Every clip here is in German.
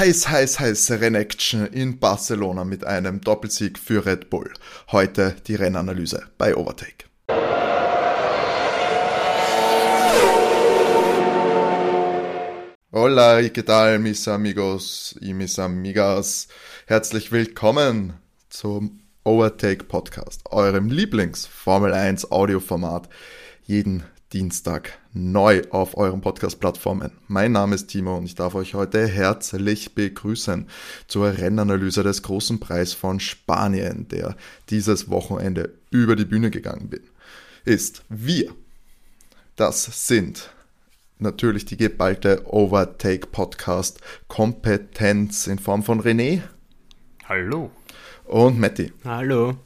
heiß, heiß, heiß Rennaction in Barcelona mit einem Doppelsieg für Red Bull. Heute die Rennanalyse bei Overtake. Hola, ¿qué tal, mis amigos y mis amigas? Herzlich willkommen zum Overtake Podcast, eurem Lieblings Formel 1 Audioformat. Jeden Dienstag neu auf euren Podcast-Plattformen. Mein Name ist Timo und ich darf euch heute herzlich begrüßen zur Rennanalyse des großen Preis von Spanien, der dieses Wochenende über die Bühne gegangen bin, ist. Wir, das sind natürlich die geballte Overtake Podcast Kompetenz in Form von René. Hallo. Und Matti. Hallo.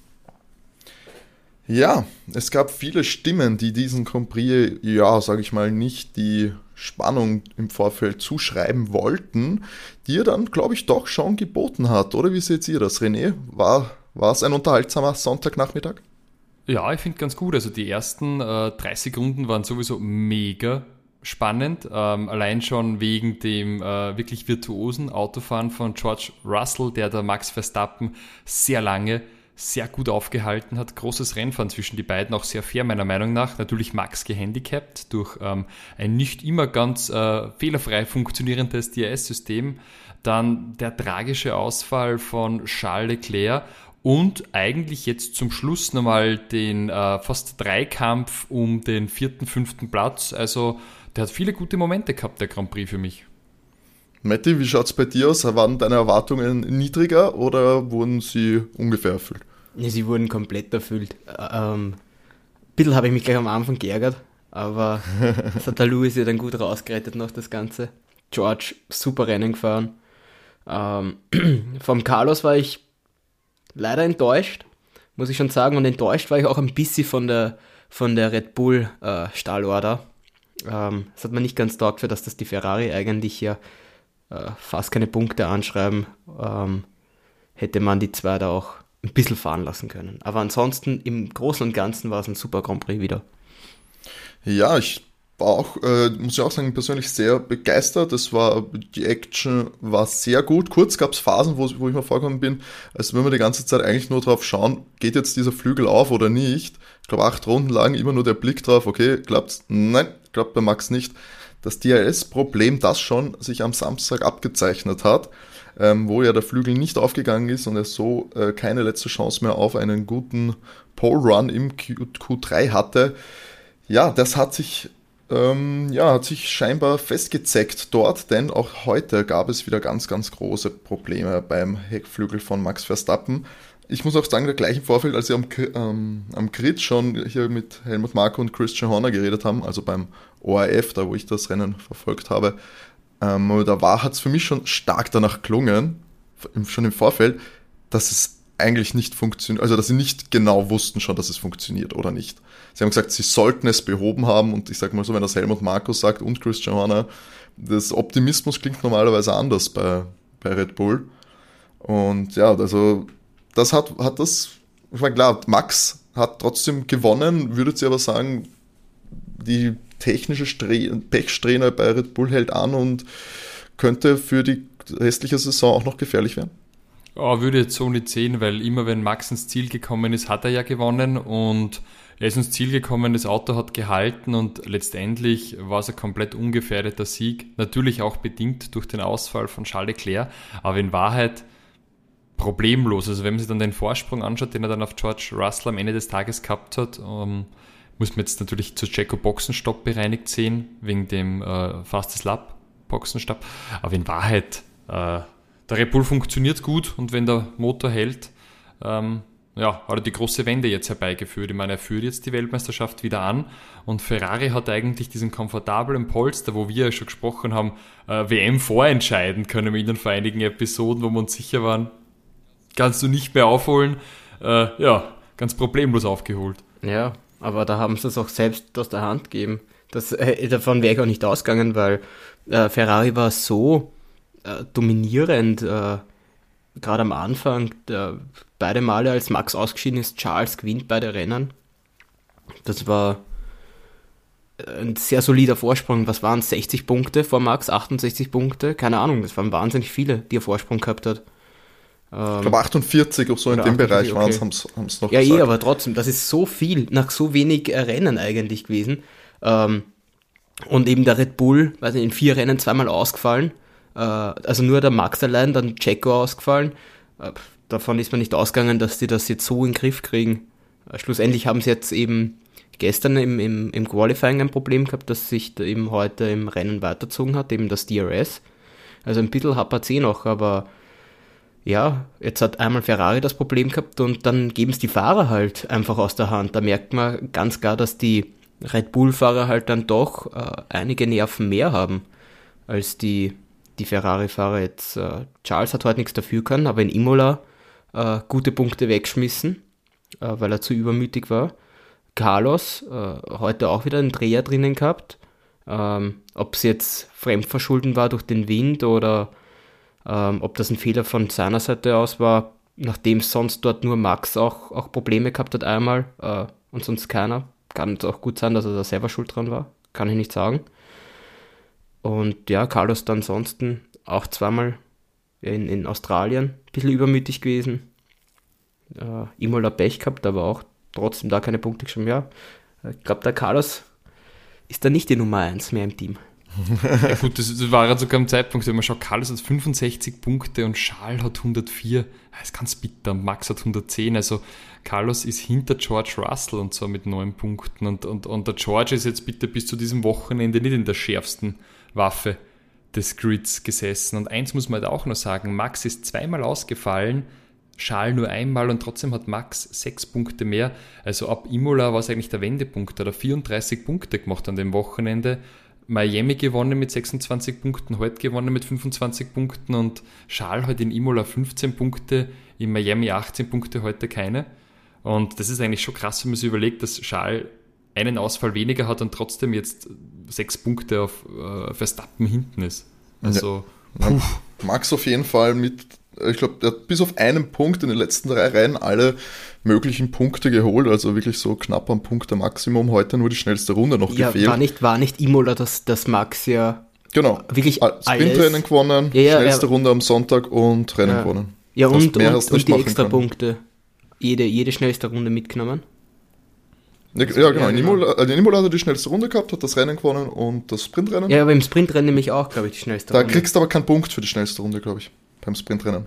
Ja, es gab viele Stimmen, die diesen Prix, ja, sage ich mal, nicht die Spannung im Vorfeld zuschreiben wollten, die er dann, glaube ich, doch schon geboten hat. Oder wie seht ihr das, René? War, war es ein unterhaltsamer Sonntagnachmittag? Ja, ich finde ganz gut. Also die ersten äh, 30 Runden waren sowieso mega spannend. Ähm, allein schon wegen dem äh, wirklich virtuosen Autofahren von George Russell, der der Max Verstappen sehr lange sehr gut aufgehalten hat. Großes Rennfahren zwischen die beiden, auch sehr fair meiner Meinung nach. Natürlich Max gehandicapt durch ähm, ein nicht immer ganz äh, fehlerfrei funktionierendes DRS-System. Dann der tragische Ausfall von Charles Leclerc und eigentlich jetzt zum Schluss nochmal den äh, fast Dreikampf um den vierten, fünften Platz. Also der hat viele gute Momente gehabt, der Grand Prix für mich. Matti, wie schaut es bei dir aus? Waren deine Erwartungen niedriger oder wurden sie ungefähr erfüllt? Ja, sie wurden komplett erfüllt. Ähm, ein bisschen habe ich mich gleich am Anfang geärgert, aber das hat der Louis ja dann gut rausgerettet noch das Ganze. George, super Rennen gefahren. Ähm, vom Carlos war ich leider enttäuscht, muss ich schon sagen. Und enttäuscht war ich auch ein bisschen von der, von der Red Bull äh, Stahlorder. Ähm, das hat man nicht ganz taugt für, dass das die Ferrari eigentlich ja äh, fast keine Punkte anschreiben, ähm, hätte man die zwei da auch ein bisschen fahren lassen können. Aber ansonsten im Großen und Ganzen war es ein super Grand Prix wieder. Ja, ich war auch, äh, muss ich auch sagen, persönlich sehr begeistert. Es war, die Action war sehr gut. Kurz gab es Phasen, wo, wo ich mir vorgekommen bin, als wenn wir die ganze Zeit eigentlich nur drauf schauen, geht jetzt dieser Flügel auf oder nicht. Ich glaube, acht Runden lang immer nur der Blick drauf, okay, klappt's? Nein, klappt bei Max nicht das DRS-Problem, das schon sich am Samstag abgezeichnet hat, ähm, wo ja der Flügel nicht aufgegangen ist und er so äh, keine letzte Chance mehr auf einen guten Pole Run im Q Q3 hatte. Ja, das hat sich ähm, ja, hat sich scheinbar festgezeckt dort, denn auch heute gab es wieder ganz, ganz große Probleme beim Heckflügel von Max Verstappen ich muss auch sagen, der gleichen Vorfeld, als sie am, ähm, am Grid schon hier mit Helmut Marko und Christian Horner geredet haben, also beim ORF, da wo ich das Rennen verfolgt habe, ähm, da war, hat es für mich schon stark danach gelungen, schon im Vorfeld, dass es eigentlich nicht funktioniert, also dass sie nicht genau wussten schon, dass es funktioniert oder nicht. Sie haben gesagt, sie sollten es behoben haben und ich sage mal so, wenn das Helmut Markus sagt und Christian Horner, das Optimismus klingt normalerweise anders bei, bei Red Bull. Und ja, also das hat, hat das, ich meine, klar, Max hat trotzdem gewonnen, würdet ihr aber sagen, die technische Pechsträhne bei Red Bull hält an und könnte für die restliche Saison auch noch gefährlich werden? Oh, würde jetzt so nicht sehen, weil immer wenn Max ins Ziel gekommen ist, hat er ja gewonnen und er ist ins Ziel gekommen, das Auto hat gehalten und letztendlich war es ein komplett ungefährdeter Sieg. Natürlich auch bedingt durch den Ausfall von Charles Leclerc, aber in Wahrheit problemlos. Also wenn man sich dann den Vorsprung anschaut, den er dann auf George Russell am Ende des Tages gehabt hat, ähm, muss man jetzt natürlich zu Jacko Boxenstopp bereinigt sehen, wegen dem äh, Fastest Lap Boxenstopp. Aber in Wahrheit, äh, der Red Bull funktioniert gut und wenn der Motor hält, ähm, ja, hat er die große Wende jetzt herbeigeführt. Ich meine, er führt jetzt die Weltmeisterschaft wieder an und Ferrari hat eigentlich diesen komfortablen Polster, wo wir ja schon gesprochen haben, äh, WM vorentscheiden können wir in den vor einigen Episoden, wo wir uns sicher waren, kannst du nicht mehr aufholen. Äh, ja, ganz problemlos aufgeholt. Ja, aber da haben sie es auch selbst aus der Hand gegeben. Das, äh, davon wäre ich auch nicht ausgegangen, weil äh, Ferrari war so äh, dominierend, äh, gerade am Anfang. Der, beide Male, als Max ausgeschieden ist, Charles gewinnt beide Rennen. Das war ein sehr solider Vorsprung. Was waren es? 60 Punkte vor Max? 68 Punkte? Keine Ahnung, das waren wahnsinnig viele, die er Vorsprung gehabt hat. Ich glaube 48 oder so in dem Bereich waren es, haben es noch Ja, eh, gesagt. eh, aber trotzdem, das ist so viel nach so wenig Rennen eigentlich gewesen. Ähm, und eben der Red Bull, weiß nicht, in vier Rennen zweimal ausgefallen. Äh, also nur der Max allein, dann Checo ausgefallen. Äh, davon ist man nicht ausgegangen, dass die das jetzt so in den Griff kriegen. Äh, schlussendlich haben sie jetzt eben gestern im, im, im Qualifying ein Problem gehabt, das sich eben heute im Rennen weiterzogen hat, eben das DRS. Also ein bisschen hapert eh noch, aber ja, jetzt hat einmal Ferrari das Problem gehabt und dann geben es die Fahrer halt einfach aus der Hand. Da merkt man ganz klar, dass die Red Bull-Fahrer halt dann doch äh, einige Nerven mehr haben als die, die Ferrari-Fahrer jetzt. Äh, Charles hat heute nichts dafür können, aber in Imola äh, gute Punkte wegschmissen, äh, weil er zu übermütig war. Carlos äh, heute auch wieder einen Dreher drinnen gehabt. Ähm, ob es jetzt Fremdverschulden war durch den Wind oder ähm, ob das ein Fehler von seiner Seite aus war, nachdem sonst dort nur Max auch, auch Probleme gehabt hat einmal äh, und sonst keiner. Kann es auch gut sein, dass er da selber schuld dran war. Kann ich nicht sagen. Und ja, Carlos dann ansonsten auch zweimal in, in Australien ein bisschen übermütig gewesen. Äh, Imola Pech gehabt, aber auch trotzdem da keine Punkte geschrieben. Ja, ich glaube, der Carlos ist da nicht die Nummer 1 mehr im Team. Ja gut, das, war ja sogar am Zeitpunkt, wenn man schaut, Carlos hat 65 Punkte und Charles hat 104. Das ist ganz bitter. Max hat 110. Also Carlos ist hinter George Russell und zwar mit neun Punkten. Und, und, und der George ist jetzt bitte bis zu diesem Wochenende nicht in der schärfsten Waffe des Grids gesessen. Und eins muss man halt auch noch sagen, Max ist zweimal ausgefallen Schal nur einmal und trotzdem hat Max sechs Punkte mehr. Also ab Imola war es eigentlich der Wendepunkt. Da hat er 34 Punkte gemacht an dem Wochenende. Miami gewonnen mit 26 Punkten, heute gewonnen mit 25 Punkten und Schal hat in Imola 15 Punkte, in Miami 18 Punkte, heute keine. Und das ist eigentlich schon krass, wenn man sich überlegt, dass Schal einen Ausfall weniger hat und trotzdem jetzt sechs Punkte auf äh, Verstappen hinten ist. Also, ja. Max auf jeden Fall mit ich glaube, der hat bis auf einen Punkt in den letzten drei Reihen alle möglichen Punkte geholt, also wirklich so knapp am Punkt der Maximum. Heute nur die schnellste Runde noch ja, gefehlt. War nicht, war nicht Imola, dass das Max ja genau. wirklich Sprintrennen gewonnen, ja, ja, schnellste Runde am Sonntag und Rennen gewonnen. Ja, und, und, und die extra Punkte. Jede, jede schnellste Runde mitgenommen. Ja, ja genau. In Imola, also in Imola hat er die schnellste Runde gehabt, hat das Rennen gewonnen und das Sprintrennen. Ja, aber im Sprintrennen nämlich auch, glaube ich, die schnellste da Runde. Da kriegst du aber keinen Punkt für die schnellste Runde, glaube ich beim Sprintrennen.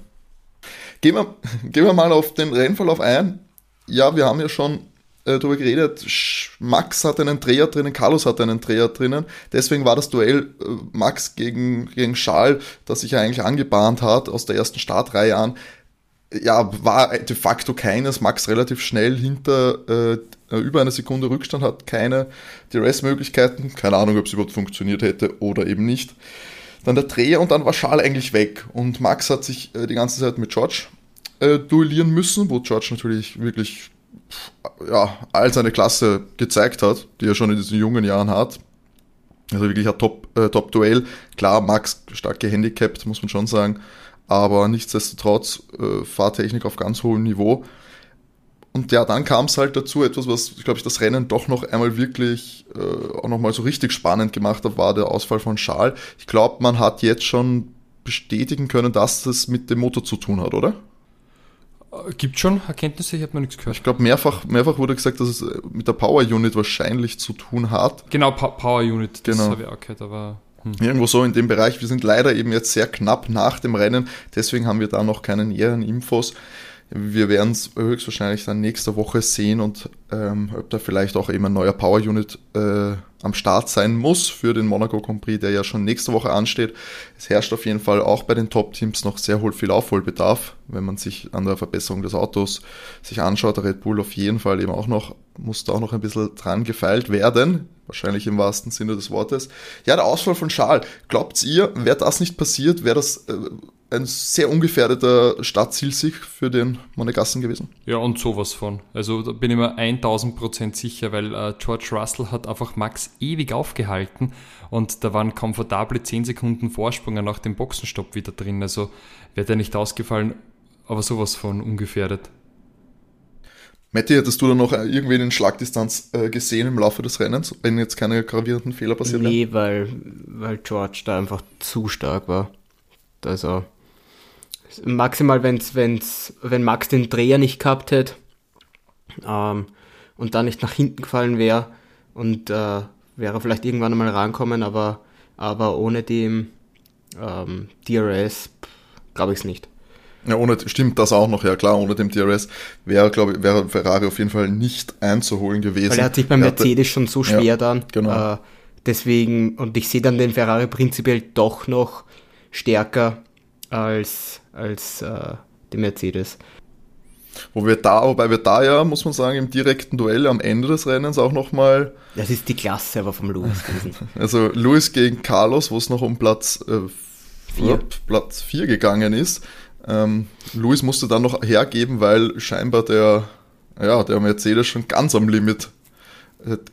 Gehen wir, gehen wir mal auf den Rennverlauf ein. Ja, wir haben ja schon äh, darüber geredet, Max hat einen Dreher drinnen, Carlos hat einen Dreher drinnen. Deswegen war das Duell äh, Max gegen, gegen Charles, das sich ja eigentlich angebahnt hat aus der ersten Startreihe an. Ja, war de facto keines. Max relativ schnell hinter äh, über eine Sekunde Rückstand hat, keine DRS-Möglichkeiten. Keine Ahnung, ob es überhaupt funktioniert hätte oder eben nicht dann der Dreher und dann war Charles eigentlich weg. Und Max hat sich äh, die ganze Zeit mit George äh, duellieren müssen, wo George natürlich wirklich ja, all seine Klasse gezeigt hat, die er schon in diesen jungen Jahren hat. Also wirklich ein Top-Duell. Äh, Top Klar, Max stark gehandicapt, muss man schon sagen. Aber nichtsdestotrotz äh, Fahrtechnik auf ganz hohem Niveau. Und ja, dann kam es halt dazu, etwas, was, glaube ich, das Rennen doch noch einmal wirklich äh, auch nochmal so richtig spannend gemacht hat, war der Ausfall von Charles. Ich glaube, man hat jetzt schon bestätigen können, dass das mit dem Motor zu tun hat, oder? Äh, gibt schon Erkenntnisse, ich habe noch nichts gehört. Ich glaube, mehrfach, mehrfach wurde gesagt, dass es äh, mit der Power Unit wahrscheinlich zu tun hat. Genau, pa Power Unit, das genau. habe ich auch gehört, aber. Hm. Irgendwo so in dem Bereich. Wir sind leider eben jetzt sehr knapp nach dem Rennen, deswegen haben wir da noch keine näheren Infos. Wir werden es höchstwahrscheinlich dann nächste Woche sehen und ähm, ob da vielleicht auch eben ein neuer Power Unit äh, am Start sein muss für den Monaco Grand Prix, der ja schon nächste Woche ansteht. Es herrscht auf jeden Fall auch bei den Top-Teams noch sehr viel Aufholbedarf, wenn man sich an der Verbesserung des Autos sich anschaut. Der Red Bull auf jeden Fall eben auch noch, muss da auch noch ein bisschen dran gefeilt werden. Wahrscheinlich im wahrsten Sinne des Wortes. Ja, der Ausfall von Charles. Glaubt ihr, wäre das nicht passiert, wäre das äh, ein sehr ungefährdeter Startzielsieg für den Monegassen gewesen. Ja, und sowas von. Also da bin ich mir 1000% sicher, weil äh, George Russell hat einfach Max ewig aufgehalten und da waren komfortable 10 Sekunden Vorsprung nach dem Boxenstopp wieder drin. Also wäre der nicht ausgefallen, aber sowas von ungefährdet. Matti, hättest du dann noch irgendwen in Schlagdistanz äh, gesehen im Laufe des Rennens, wenn jetzt keine gravierenden Fehler passiert wären? Nee, weil, weil George da einfach zu stark war. Also maximal, wenn's, wenn's, wenn Max den Dreher nicht gehabt hätte ähm, und da nicht nach hinten gefallen wäre und äh, wäre vielleicht irgendwann einmal rankommen, aber, aber ohne dem ähm, DRS glaube ich es nicht. Ja, ohne, stimmt das auch noch, ja klar, ohne dem DRS wäre, glaube ich, wäre Ferrari auf jeden Fall nicht einzuholen gewesen. Weil er hat sich beim Mercedes schon so schwer ja, dann. Genau. Äh, deswegen, und ich sehe dann den Ferrari prinzipiell doch noch stärker als, als äh, den Mercedes. Wo wir da, wobei wir da ja, muss man sagen, im direkten Duell am Ende des Rennens auch nochmal. Das ist die Klasse aber vom Lewis gewesen. Also Lewis gegen Carlos, wo es noch um Platz äh, vier. Platz 4 gegangen ist. Ähm, Lewis musste dann noch hergeben, weil scheinbar der, ja, der Mercedes schon ganz am Limit äh,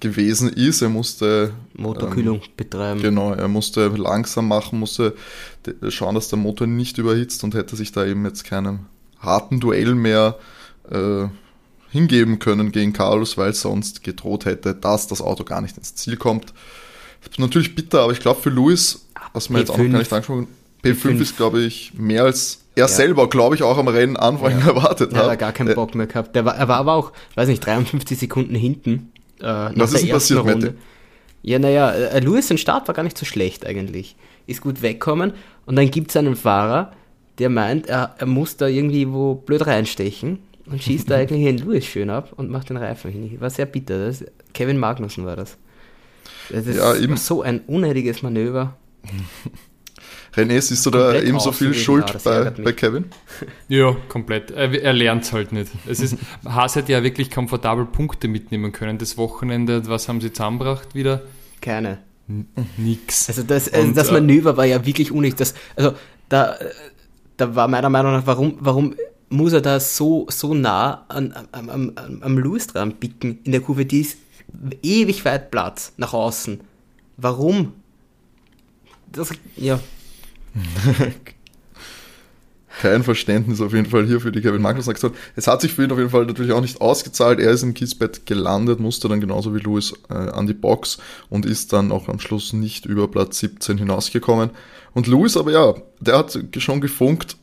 gewesen ist. Er musste Motorkühlung ähm, betreiben. Genau, er musste langsam machen, musste schauen, dass der Motor nicht überhitzt und hätte sich da eben jetzt keinem harten Duell mehr äh, hingeben können gegen Carlos, weil sonst gedroht hätte, dass das Auto gar nicht ins Ziel kommt. Natürlich bitter, aber ich glaube für Lewis, was man jetzt auch noch gar nicht angesprochen P5 ist, glaube ich, mehr als er ja. selber, glaube ich, auch am Rennen Anfang ja. erwartet hat. Er hat gar keinen äh, Bock mehr gehabt. Der war, er war aber auch, weiß nicht, 53 Sekunden hinten. Äh, was ist denn passiert. Mette? Ja, naja, äh, Lewis, sein Start war gar nicht so schlecht eigentlich. Ist gut wegkommen und dann gibt es einen Fahrer, der meint, er, er muss da irgendwie wo blöd reinstechen und schießt da eigentlich den Lewis schön ab und macht den Reifen hin. War sehr bitter. Das, Kevin Magnussen war das. Das ist ja, eben. so ein unnötiges Manöver. René, siehst du da ebenso viel Schuld ja, bei, bei Kevin? Ja, komplett. Er, er lernt es halt nicht. Es ist, Haas hätte ja wirklich komfortabel Punkte mitnehmen können. Das Wochenende, was haben sie zusammengebracht wieder? Keine. N nix. Also das, also Und, das äh, Manöver war ja wirklich unnötig. Das, also da, da war meiner Meinung nach, warum, warum muss er da so, so nah an, am, am, am Lewis dran bicken in der Kurve? Die ist ewig weit Platz nach außen. Warum? Das, ja, Kein Verständnis auf jeden Fall hier für die Kevin Magnussen gesagt. Es hat sich für ihn auf jeden Fall natürlich auch nicht ausgezahlt. Er ist im Kiesbett gelandet, musste dann genauso wie Lewis äh, an die Box und ist dann auch am Schluss nicht über Platz 17 hinausgekommen. Und Lewis aber ja, der hat schon gefunkt,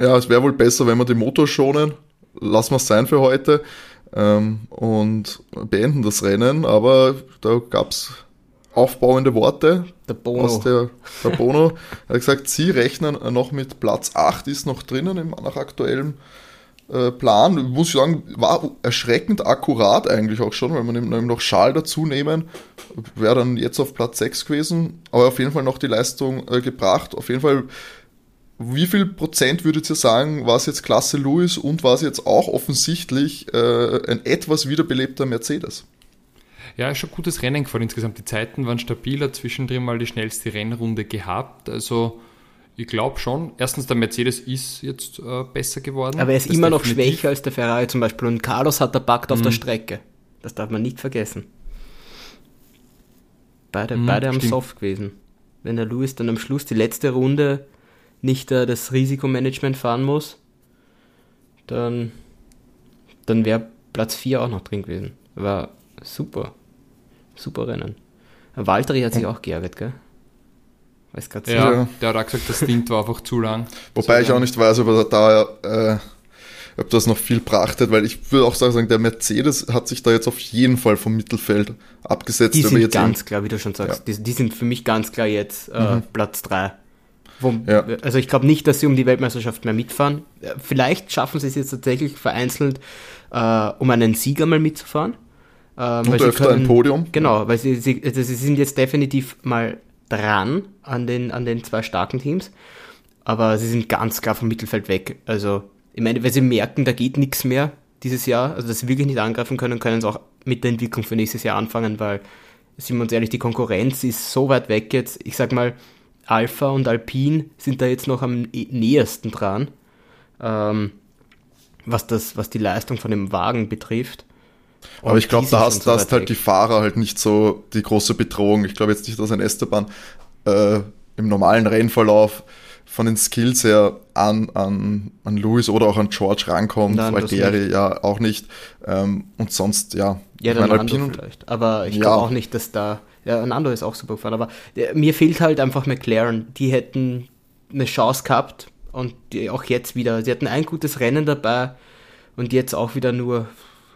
ja, es wäre wohl besser, wenn wir den Motor schonen. Lassen wir es sein für heute ähm, und beenden das Rennen. Aber da gab es aufbauende Worte. Der Bono. Aus der, der Bono er hat gesagt, sie rechnen noch mit Platz 8, ist noch drinnen im, nach aktuellem äh, Plan. Muss ich sagen, war erschreckend akkurat eigentlich auch schon, weil man eben noch Schal dazu nehmen, wäre dann jetzt auf Platz 6 gewesen, aber auf jeden Fall noch die Leistung äh, gebracht. Auf jeden Fall, wie viel Prozent würdet ihr sagen, war es jetzt Klasse Lewis und war es jetzt auch offensichtlich äh, ein etwas wiederbelebter Mercedes? Ja, ist schon gutes Rennen gefahren insgesamt. Die Zeiten waren stabiler, zwischendrin mal die schnellste Rennrunde gehabt. Also ich glaube schon. Erstens, der Mercedes ist jetzt äh, besser geworden. Aber er ist immer noch schwächer als der Ferrari zum Beispiel. Und Carlos hat er packt auf mhm. der Strecke. Das darf man nicht vergessen. Beide, mhm, beide haben soft gewesen. Wenn der Lewis dann am Schluss die letzte Runde nicht äh, das Risikomanagement fahren muss, dann, dann wäre Platz 4 auch noch drin gewesen. War super. Super Rennen. Valtteri hat sich auch geärgert, gell? Weiß grad ja, ja, der hat auch gesagt, das Ding war einfach zu lang. Wobei ich auch nicht weiß, ob er da, äh, ob das noch viel brachtet, weil ich würde auch sagen, der Mercedes hat sich da jetzt auf jeden Fall vom Mittelfeld abgesetzt. Die sind ganz klar, wie du schon sagst, ja. die, die, sind für mich ganz klar jetzt äh, mhm. Platz 3. ja. Also ich glaube nicht, dass sie um die Weltmeisterschaft mehr mitfahren. Äh, vielleicht schaffen sie es jetzt tatsächlich vereinzelt, äh, um einen Sieger mal mitzufahren. Ähm, Und öfter können, ein Podium. Genau, weil sie, sie, also sie sind jetzt definitiv mal dran an den, an den zwei starken Teams, aber sie sind ganz klar vom Mittelfeld weg. Also, ich meine, weil sie merken, da geht nichts mehr dieses Jahr, also dass sie wirklich nicht angreifen können, können sie auch mit der Entwicklung für nächstes Jahr anfangen, weil, sind wir uns ehrlich, die Konkurrenz ist so weit weg jetzt. Ich sag mal, Alpha und Alpine sind da jetzt noch am nähersten dran, ähm, was, das, was die Leistung von dem Wagen betrifft. Aber ich glaube, da hast, so hast halt die Fahrer halt nicht so die große Bedrohung. Ich glaube jetzt nicht, dass ein Esteban äh, im normalen Rennverlauf von den Skills her an, an, an Lewis oder auch an George rankommt, Nein, der ja auch nicht. Ähm, und sonst, ja. Ja, Nando Alpine und- vielleicht. Aber ich Ja. glaube auch nicht, dass da. Ja, Nando ist auch super gefahren. Aber der, mir fehlt halt einfach McLaren. Die hätten eine Chance gehabt und die auch jetzt wieder. Sie hatten ein gutes Rennen dabei und jetzt auch wieder nur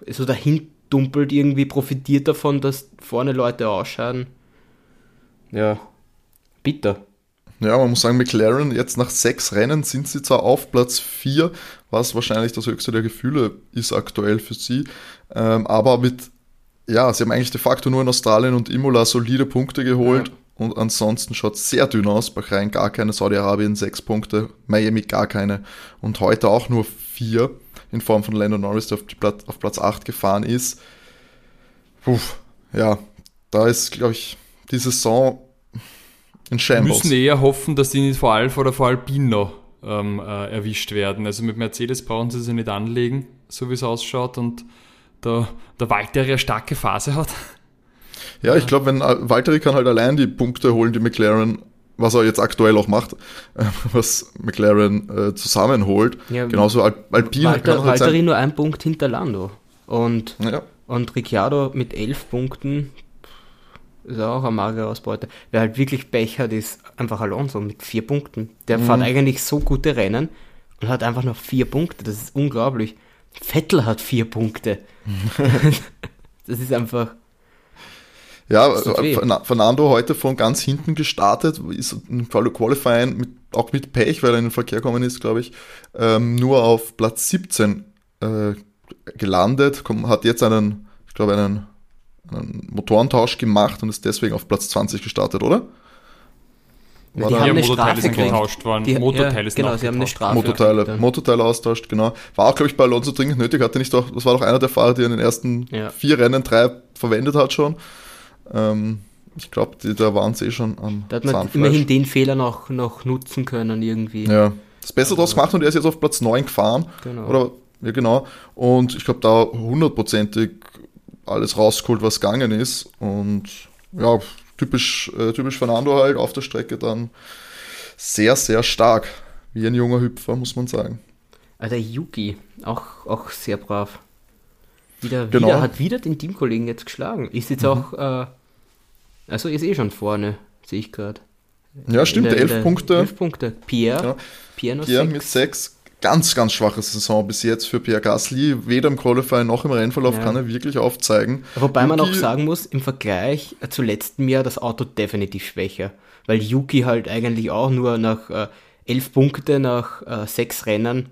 so dahin dumpelt irgendwie, profitiert davon, dass vorne Leute ausscheiden. Ja, bitter. Ja, man muss sagen, McLaren, jetzt nach sechs Rennen sind sie zwar auf Platz vier, was wahrscheinlich das höchste der Gefühle ist aktuell für sie, ähm, aber mit, ja, sie haben eigentlich de facto nur in Australien und Imola solide Punkte geholt Ja. und ansonsten schaut sehr dünn aus. Bahrain gar keine, Saudi-Arabien sechs Punkte, Miami gar keine und heute auch nur vier in Form von Lando Norris, der auf, die Platz, auf Platz acht gefahren ist. Puh, ja, da ist, glaube ich, die Saison in Wir Shambles. müssen eher hoffen, dass die nicht vor Alpha oder vor Alpine noch ähm, äh, erwischt werden. Also mit Mercedes brauchen sie sich nicht anlegen, so wie es ausschaut. Und der, der Walter eine starke Phase hat. Ja, ich glaube, wenn äh, Valtteri kann halt allein die Punkte holen, die McLaren, was er jetzt aktuell auch macht, äh, was McLaren äh, zusammenholt. Ja, Genauso Al Alpine Walter, halt Valtteri nur ein Punkt hinter Lando. Und, Ja, und Ricciardo mit elf Punkten ist auch eine magere Ausbeute. Wer halt wirklich Pech hat, ist einfach Alonso mit vier Punkten. Der Mhm. fährt eigentlich so gute Rennen und hat einfach noch vier Punkte. Das ist unglaublich. Vettel hat vier Punkte. das ist einfach. Ja äh, Ferna- Fernando heute von ganz hinten gestartet, ist im Quali- Qualifying mit, auch mit Pech, weil er in den Verkehr gekommen ist, glaube ich, ähm, nur auf Platz 17 äh, gelandet, komm, hat jetzt einen, ich glaube, einen, einen Motorentausch gemacht und ist deswegen auf Platz 20 gestartet, oder? War die haben Ja, eine Motorteile sind getauscht worden. Die, Motorteile ja, sind genau, sie haben eine getauscht. Strafe Motorteile. Motorteile austauscht, genau. War auch, glaube ich, bei Alonso dringend nötig, hatte nicht auch, das war doch einer der Fahrer, die in den ersten Ja. vier Rennen drei verwendet hat schon. Ähm, ich glaube, da waren sie eh schon am Da hat man Zahnfleisch. immerhin den Fehler noch, noch nutzen können irgendwie. Ja, das Beste draus gemacht und er ist jetzt auf Platz 9 gefahren. Genau. Oder, ja, genau. Und ich glaube, da hundertprozentig alles rausgeholt, was gegangen ist. Und ja, typisch, äh, typisch Fernando halt auf der Strecke dann sehr, sehr stark. Wie ein junger Hüpfer, muss man sagen. Also Yuki, auch, auch sehr brav. Wieder, Genau. wieder, hat wieder den Teamkollegen jetzt geschlagen. Ist jetzt auch, äh, also ist eh schon vorne, sehe ich gerade. Ja, stimmt, In der- elf der- Punkte. Elf Punkte. Pierre, Ja. Pierre noch Pierre sechs. mit sechs. Ganz, ganz schwache Saison bis jetzt für Pierre Gasly. Weder im Qualifying noch im Rennverlauf Ja. kann er wirklich aufzeigen. Wobei man auch Yuki- sagen muss, im Vergleich äh, zu letztem Jahr das Auto definitiv schwächer. Weil Yuki halt eigentlich auch nur nach äh, elf Punkte nach äh, sechs Rennen.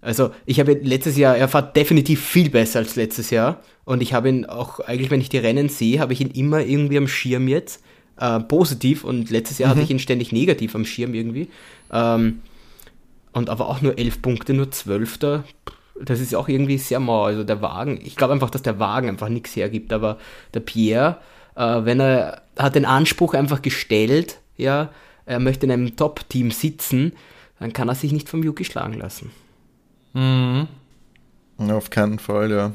Also ich habe letztes Jahr, er fährt definitiv viel besser als letztes Jahr. Und ich habe ihn auch, eigentlich wenn ich die Rennen sehe, habe ich ihn immer irgendwie am Schirm jetzt. Äh, positiv und letztes Jahr hatte ich ihn ständig negativ am Schirm irgendwie. Ähm, und aber auch nur elf Punkte, nur Zwölfter. Das ist auch irgendwie sehr mau. Also der Wagen, ich glaube einfach, dass der Wagen einfach nichts hergibt. Aber der Pierre, äh, wenn er hat den Anspruch einfach gestellt, ja, er möchte in einem Top-Team sitzen, dann kann er sich nicht vom Yuki schlagen lassen. Mhm. Ja, auf keinen Fall, ja.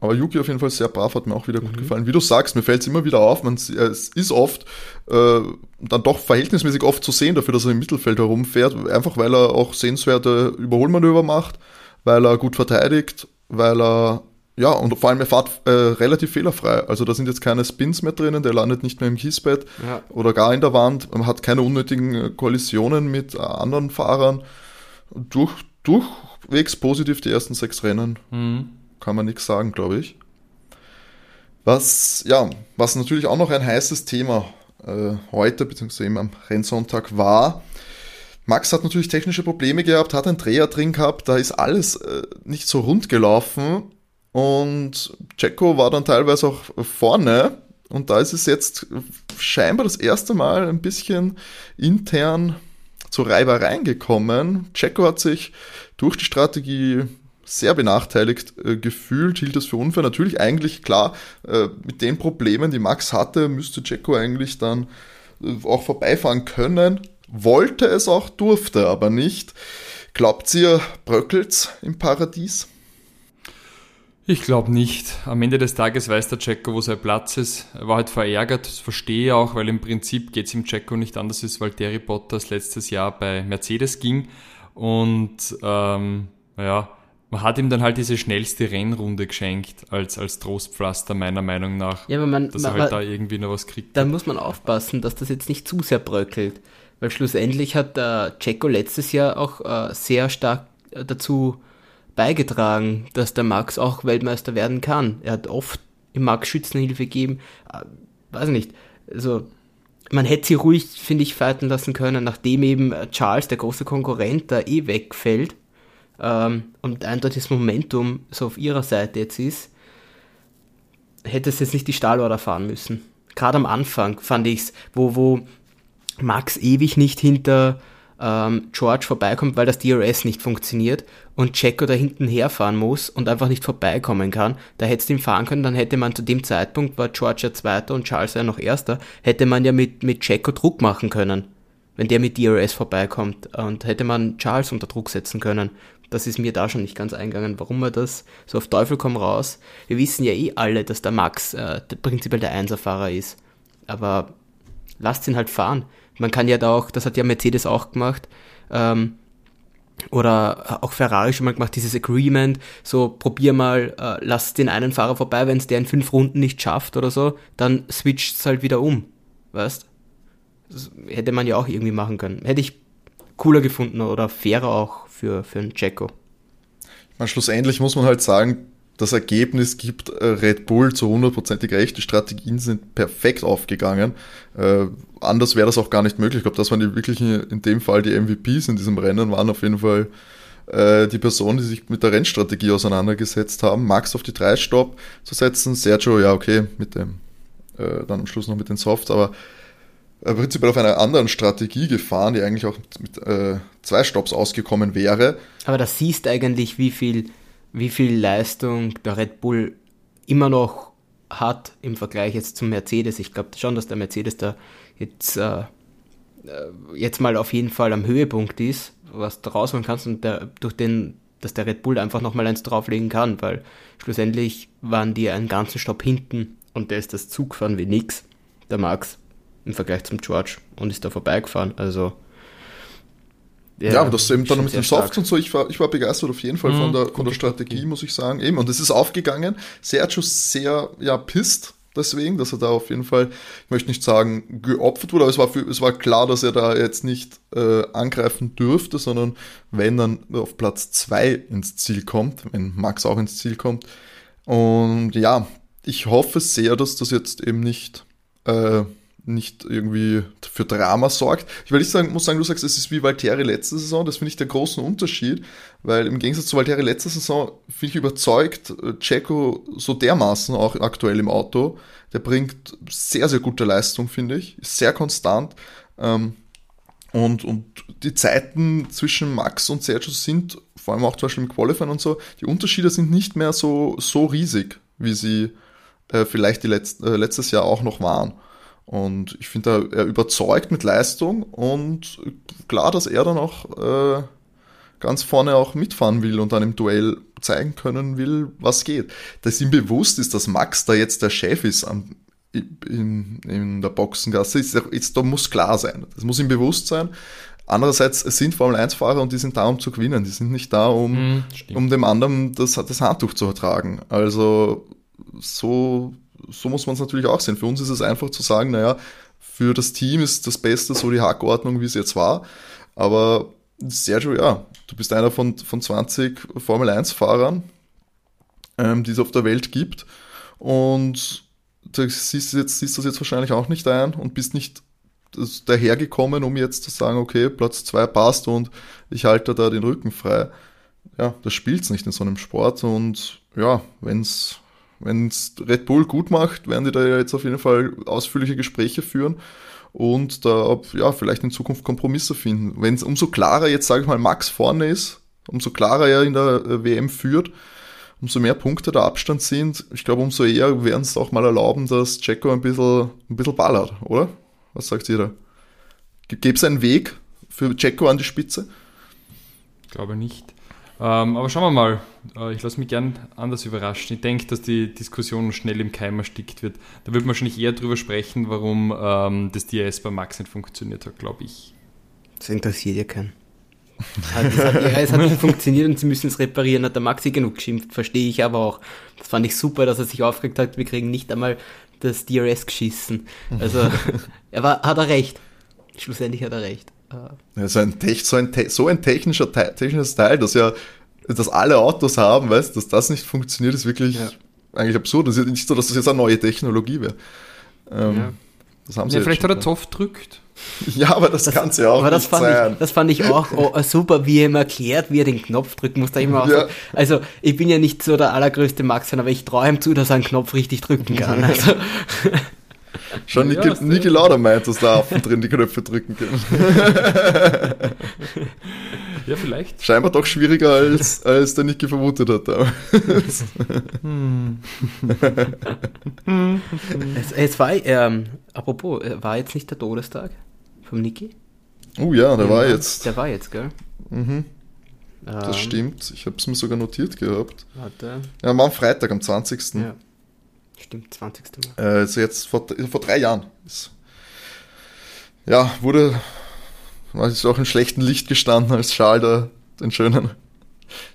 Aber Yuki auf jeden Fall sehr brav, hat mir auch wieder gut Mhm. gefallen. Wie du sagst, mir fällt es immer wieder auf, man, äh, es ist oft äh, dann doch verhältnismäßig oft zu sehen dafür, dass er im Mittelfeld herumfährt, einfach weil er auch sehenswerte Überholmanöver macht, weil er gut verteidigt, weil er, ja, und vor allem er fährt äh, relativ fehlerfrei. Also da sind jetzt keine Spins mehr drinnen, der landet nicht mehr im Kiesbett Ja. oder gar in der Wand, man hat keine unnötigen äh, Kollisionen mit äh, anderen Fahrern. Durch, durchwegs positiv die ersten sechs Rennen Mhm. kann man nichts sagen, glaube ich. Was, ja, was natürlich auch noch ein heißes Thema äh, heute, beziehungsweise eben am Rennsonntag war. Max hat natürlich technische Probleme gehabt, hat einen Dreher drin gehabt, da ist alles äh, nicht so rund gelaufen und Checo war dann teilweise auch vorne und da ist es jetzt scheinbar das erste Mal ein bisschen intern zu Reibereien gekommen. Checo hat sich durch die Strategie sehr benachteiligt äh, gefühlt, hielt das für unfair. Natürlich eigentlich klar, äh, mit den Problemen, die Max hatte, müsste Checo eigentlich dann äh, auch vorbeifahren können. Wollte es auch, durfte aber nicht. Glaubt ihr, bröckelt's im Paradies? Ich glaube nicht. Am Ende des Tages weiß der Checo, wo sein Platz ist. Er war halt verärgert, das verstehe ich auch, weil im Prinzip geht es im Checo nicht anders, als Valtteri Bottas letztes Jahr bei Mercedes ging. Und ähm, ja, man hat ihm dann halt diese schnellste Rennrunde geschenkt als, als Trostpflaster, meiner Meinung nach. Ja, aber man, dass man, er halt da irgendwie noch was kriegt. Da muss man aufpassen, dass das jetzt nicht zu sehr bröckelt. Weil schlussendlich hat der Checo letztes Jahr auch äh, sehr stark äh, dazu beigetragen, dass der Max auch Weltmeister werden kann. Er hat oft im Max Schützenhilfe gegeben. Äh, weiß nicht. Also, man hätte sie ruhig, finde ich, fighten lassen können, nachdem eben Charles, der große Konkurrent, da eh wegfällt ähm, und eindeutig das Momentum so auf ihrer Seite jetzt ist, hätte es jetzt nicht die Stahlorder fahren müssen. Gerade am Anfang fand ich es, wo, wo Max ewig nicht hinter ähm, George vorbeikommt, weil das DRS nicht funktioniert und Checo da hinten herfahren muss und einfach nicht vorbeikommen kann. Da hättest du ihn fahren können, dann hätte man zu dem Zeitpunkt, war George ja Zweiter und Charles ja noch Erster, hätte man ja mit, mit Checo Druck machen können, wenn der mit DRS vorbeikommt und hätte man Charles unter Druck setzen können. Das ist mir da schon nicht ganz eingegangen, warum er das so auf Teufel komm raus. Wir wissen ja eh alle, dass der Max äh, prinzipiell der Einserfahrer ist. Aber lasst ihn halt fahren. Man kann ja da auch, das hat ja Mercedes auch gemacht, ähm, oder auch Ferrari schon mal gemacht, dieses Agreement, so probier mal, äh, lass den einen Fahrer vorbei, wenn es der in fünf Runden nicht schafft oder so, dann switcht es halt wieder um, weißt? Das hätte man ja auch irgendwie machen können. Hätte ich cooler gefunden oder fairer auch für, für einen Jacko. schlussendlich muss man halt sagen, das Ergebnis gibt äh, Red Bull zu hundertprozentig recht. Die Strategien sind perfekt aufgegangen. Anders wäre das auch gar nicht möglich. Ich glaube, das waren die wirklichen, in dem Fall die MVPs in diesem Rennen, waren auf jeden Fall äh, die Personen, die sich mit der Rennstrategie auseinandergesetzt haben. Max auf die 3 Stopp zu setzen, Sergio, ja okay, mit dem, äh, dann am Schluss noch mit den Softs, aber äh, prinzipiell auf einer anderen Strategie gefahren, die eigentlich auch mit äh, zwei Stops ausgekommen wäre. Aber das siehst eigentlich, wie viel wie viel Leistung der Red Bull immer noch hat im Vergleich jetzt zum Mercedes. Ich glaube schon, dass der Mercedes da jetzt, äh, äh, jetzt mal auf jeden Fall am Höhepunkt ist, was du rausholen kannst und der, durch den, dass der Red Bull einfach nochmal eins drauflegen kann, weil schlussendlich waren die einen ganzen Stopp hinten und der ist das Zug gefahren wie nix, der Max, im Vergleich zum George und ist da vorbeigefahren. Also ja, ja, das eben dann mit dem Soft und so, ich war, ich war begeistert auf jeden Fall mhm, von der, von der Strategie, muss ich sagen. Eben, und es ist aufgegangen. Sergio sehr, ja, pisst deswegen, dass er da auf jeden Fall, ich möchte nicht sagen, geopfert wurde, aber es war, für, es war klar, dass er da jetzt nicht äh, angreifen dürfte, sondern wenn dann auf Platz zwei ins Ziel kommt, wenn Max auch ins Ziel kommt. Und ja, ich hoffe sehr, dass das jetzt eben nicht äh, nicht irgendwie für Drama sorgt. Ich will nicht sagen, muss sagen, du sagst, es ist wie Valtteri letzte Saison, das finde ich der großen Unterschied, weil im Gegensatz zu Valtteri letzte Saison finde ich überzeugt, äh, Checo so dermaßen auch aktuell im Auto, der bringt sehr, sehr gute Leistung, finde ich, ist sehr konstant ähm, und, und die Zeiten zwischen Max und Sergio sind, vor allem auch zum Beispiel im Qualifying und so, die Unterschiede sind nicht mehr so, so riesig, wie sie äh, vielleicht die letzt, äh, letztes Jahr auch noch waren. Und ich finde, er überzeugt mit Leistung und klar, dass er dann auch äh, ganz vorne auch mitfahren will und dann im Duell zeigen können will, was geht. Dass ihm bewusst ist, dass Max da jetzt der Chef ist am, in, in der Boxengasse, ist, ist, da muss klar sein. Das muss ihm bewusst sein. Andererseits, es sind Formel-1-Fahrer und die sind da, um zu gewinnen. Die sind nicht da, um, mm, um dem anderen das, das Handtuch zu ertragen. Also so so muss man es natürlich auch sehen. Für uns ist es einfach zu sagen, naja, für das Team ist das Beste so die Hackordnung, wie es jetzt war. Aber Sergio, ja, du bist einer von, von 20 Formel-1-Fahrern, ähm, die es auf der Welt gibt. Und du siehst, jetzt, siehst das jetzt wahrscheinlich auch nicht ein und bist nicht dahergekommen, um jetzt zu sagen, okay, Platz 2 passt und ich halte da den Rücken frei. Ja, das spielt es nicht in so einem Sport und ja, wenn es wenn es Red Bull gut macht, werden die da jetzt auf jeden Fall ausführliche Gespräche führen und da ja, vielleicht in Zukunft Kompromisse finden. Wenn es umso klarer jetzt, sage ich mal, Max vorne ist, umso klarer er in der äh, WM führt, umso mehr Punkte der Abstand sind, ich glaube, umso eher werden es auch mal erlauben, dass Checo ein bisschen, ein bisschen ballert, oder? Was sagt ihr da? Gäbe es einen Weg für Checo an die Spitze? Ich glaube nicht. Ähm, aber schauen wir mal. Äh, ich lasse mich gern anders überraschen. Ich denke, dass die Diskussion schnell im Keim erstickt wird. Da wird man wahrscheinlich eher drüber sprechen, warum ähm, das DRS bei Max nicht funktioniert hat, glaube ich. Das interessiert ja keinen. Also hat, es hat nicht funktioniert und sie müssen es reparieren, hat der Maxi genug geschimpft, verstehe ich aber auch. Das fand ich super, dass er sich aufgeregt hat, wir kriegen nicht einmal das DRS geschissen. Also, er war, hat er recht. Schlussendlich hat er recht. Ja, so, ein, so, ein, so ein technischer, technisches Teil, das ja, dass alle Autos haben, weißt dass das nicht funktioniert, ist wirklich ja. eigentlich absurd. Es ist nicht so, dass das jetzt eine neue Technologie wäre. Ähm, ja. Das haben sie ja, vielleicht hat er Zoff drückt. Ja, aber das, das kann ja auch aber das fand sein. Ich, das fand ich auch oh, super, wie er ihm erklärt, wie er den Knopf drücken muss. Da immer ja. so, also ich bin ja nicht so der allergrößte Max-Fan, aber ich traue ihm zu, dass er einen Knopf richtig drücken kann. Also. Schon Niki, ja, Niki Lauda meint, dass da Affen drin die Knöpfe drücken können. ja, vielleicht. Scheinbar doch schwieriger, als, als der Niki vermutet hat. hm. es, es war, ähm, apropos, äh, war jetzt nicht der Todestag vom Niki? Oh ja, der ja, war jetzt. Der war jetzt, gell? Mhm. Das ähm, stimmt. Ich habe es mir sogar notiert gehabt. Warte. Ja, war am Freitag, am 20. Ja. Stimmt, 20. Mal. Äh, also jetzt vor, vor drei Jahren. Ist, ja, wurde ist auch in schlechtem Licht gestanden, als Charles da den schönen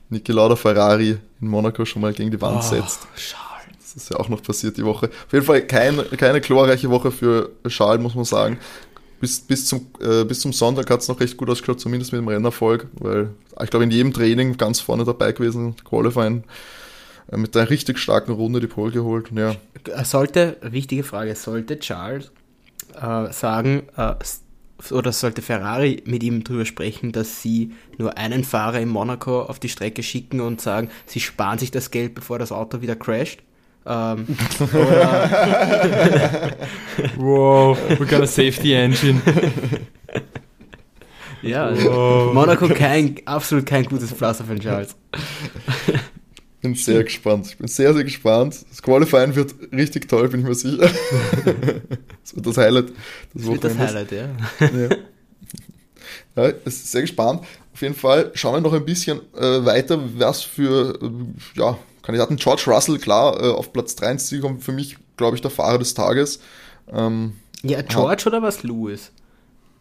Niki Lauda Ferrari in Monaco schon mal gegen die Wand oh, setzt. Charles. Das ist ja auch noch passiert die Woche. Auf jeden Fall kein, keine glorreiche Woche für Charles, muss man sagen. Bis, bis, zum, äh, bis zum Sonntag hat es noch recht gut ausgeschaut, zumindest mit dem Rennerfolg, weil ich glaube in jedem Training ganz vorne dabei gewesen, Qualifying mit einer richtig starken Runde die Pole geholt. Ja. Sollte, wichtige Frage, sollte Charles äh, sagen, äh, oder sollte Ferrari mit ihm darüber sprechen, dass sie nur einen Fahrer in Monaco auf die Strecke schicken und sagen, sie sparen sich das Geld, bevor das Auto wieder crasht? Ähm, wow, we got a safety engine. ja, also Monaco kein, absolut kein gutes Pflaster für den Charles bin sehr gespannt. Ich bin sehr, sehr gespannt. Das Qualifying wird richtig toll, bin ich mir sicher. das wird das Highlight des das wird das Highlight, ja. ja. Ja, sehr gespannt. Auf jeden Fall schauen wir noch ein bisschen äh, weiter, was für äh, ja, Kandidaten. George Russell, klar, äh, auf Platz 3 ins Ziel kommt für mich, glaube ich, der Fahrer des Tages. Ähm, ja, George ja. oder was Lewis?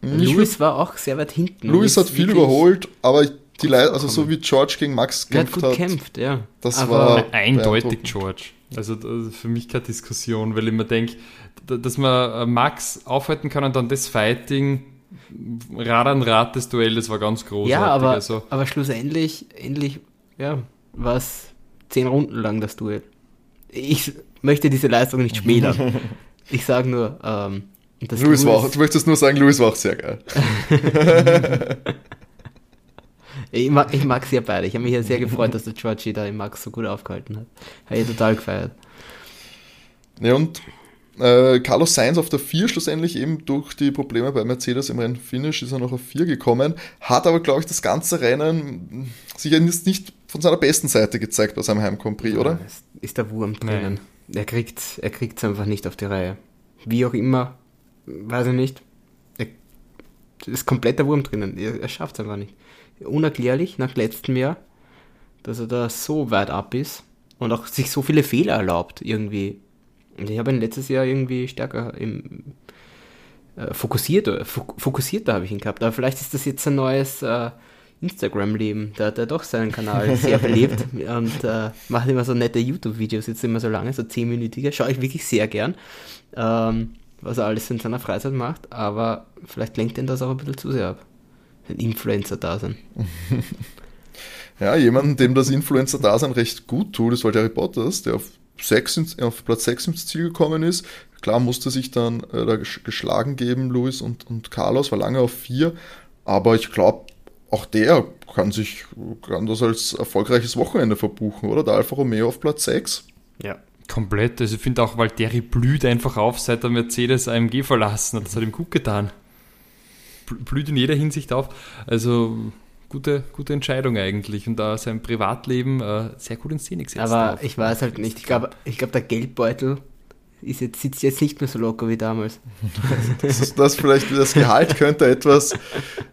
Lewis war auch sehr weit hinten. Lewis hat viel überholt, aber ich die Leute, also so wie George gegen Max kämpft hat. Kämpft, ja. Das Aber war eindeutig George. Also für mich keine Diskussion, weil ich mir denke, dass man äh, Max aufhalten kann und dann das Fighting Rad an Rad das Duell, das war ganz großartig. Ja, aber, also. aber schlussendlich endlich, ja, war es zehn Runden lang das Duell. Ich möchte diese Leistung nicht schmälern. ich sage nur, ähm, Louis war, du möchtest nur sagen, Louis war auch sehr geil. Ich mag, ich mag sehr beide. Ich habe mich ja sehr gefreut, dass der Georgie da im Max so gut aufgehalten hat. Habe ich total gefeiert. Ja, und äh, Carlos Sainz auf der 4 schlussendlich eben durch die Probleme bei Mercedes im Rennfinish ist er noch auf 4 gekommen, hat aber, glaube ich, das ganze Rennen sich jetzt nicht von seiner besten Seite gezeigt bei seinem Heimcompris, ja, oder? Ist der Wurm drinnen. Er kriegt er kriegt's einfach nicht auf die Reihe. Wie auch immer, weiß ich nicht. Er ist komplett der Wurm drinnen. Er, er schafft es einfach nicht unerklärlich nach letztem Jahr, dass er da so weit ab ist und auch sich so viele Fehler erlaubt irgendwie. Und ich habe ihn letztes Jahr irgendwie stärker im, äh, fokussiert, fokussierter habe ich ihn gehabt. Aber vielleicht ist das jetzt ein neues äh, Instagram-Leben. Da hat er doch seinen Kanal sehr belebt und äh, macht immer so nette YouTube-Videos, jetzt immer so lange, so 10-minütige. Schaue ich wirklich sehr gern, ähm, was er alles in seiner Freizeit macht. Aber vielleicht lenkt ihn das auch ein bisschen zu sehr ab ein Influencer da sein. ja, jemanden, dem das Influencer-Dasein recht gut tut, ist halt Harry Potters, der auf, 6 ins, auf Platz 6 ins Ziel gekommen ist. Klar musste sich dann äh, da geschlagen geben, Luis und, und Carlos, war lange auf 4, aber ich glaube, auch der kann sich kann das als erfolgreiches Wochenende verbuchen, oder? Der Alfa Romeo auf Platz 6. Ja, komplett. Also ich finde auch, Valtteri blüht einfach auf, seit der Mercedes AMG verlassen hat. Das hat ihm gut getan blüht in jeder Hinsicht auf. Also gute, gute Entscheidung eigentlich und da sein Privatleben äh, sehr gut in Szene gesetzt. Aber auf. ich weiß halt nicht. Ich glaube, ich glaub, der Geldbeutel ist jetzt, sitzt jetzt nicht mehr so locker wie damals. das, ist, das vielleicht das Gehalt könnte etwas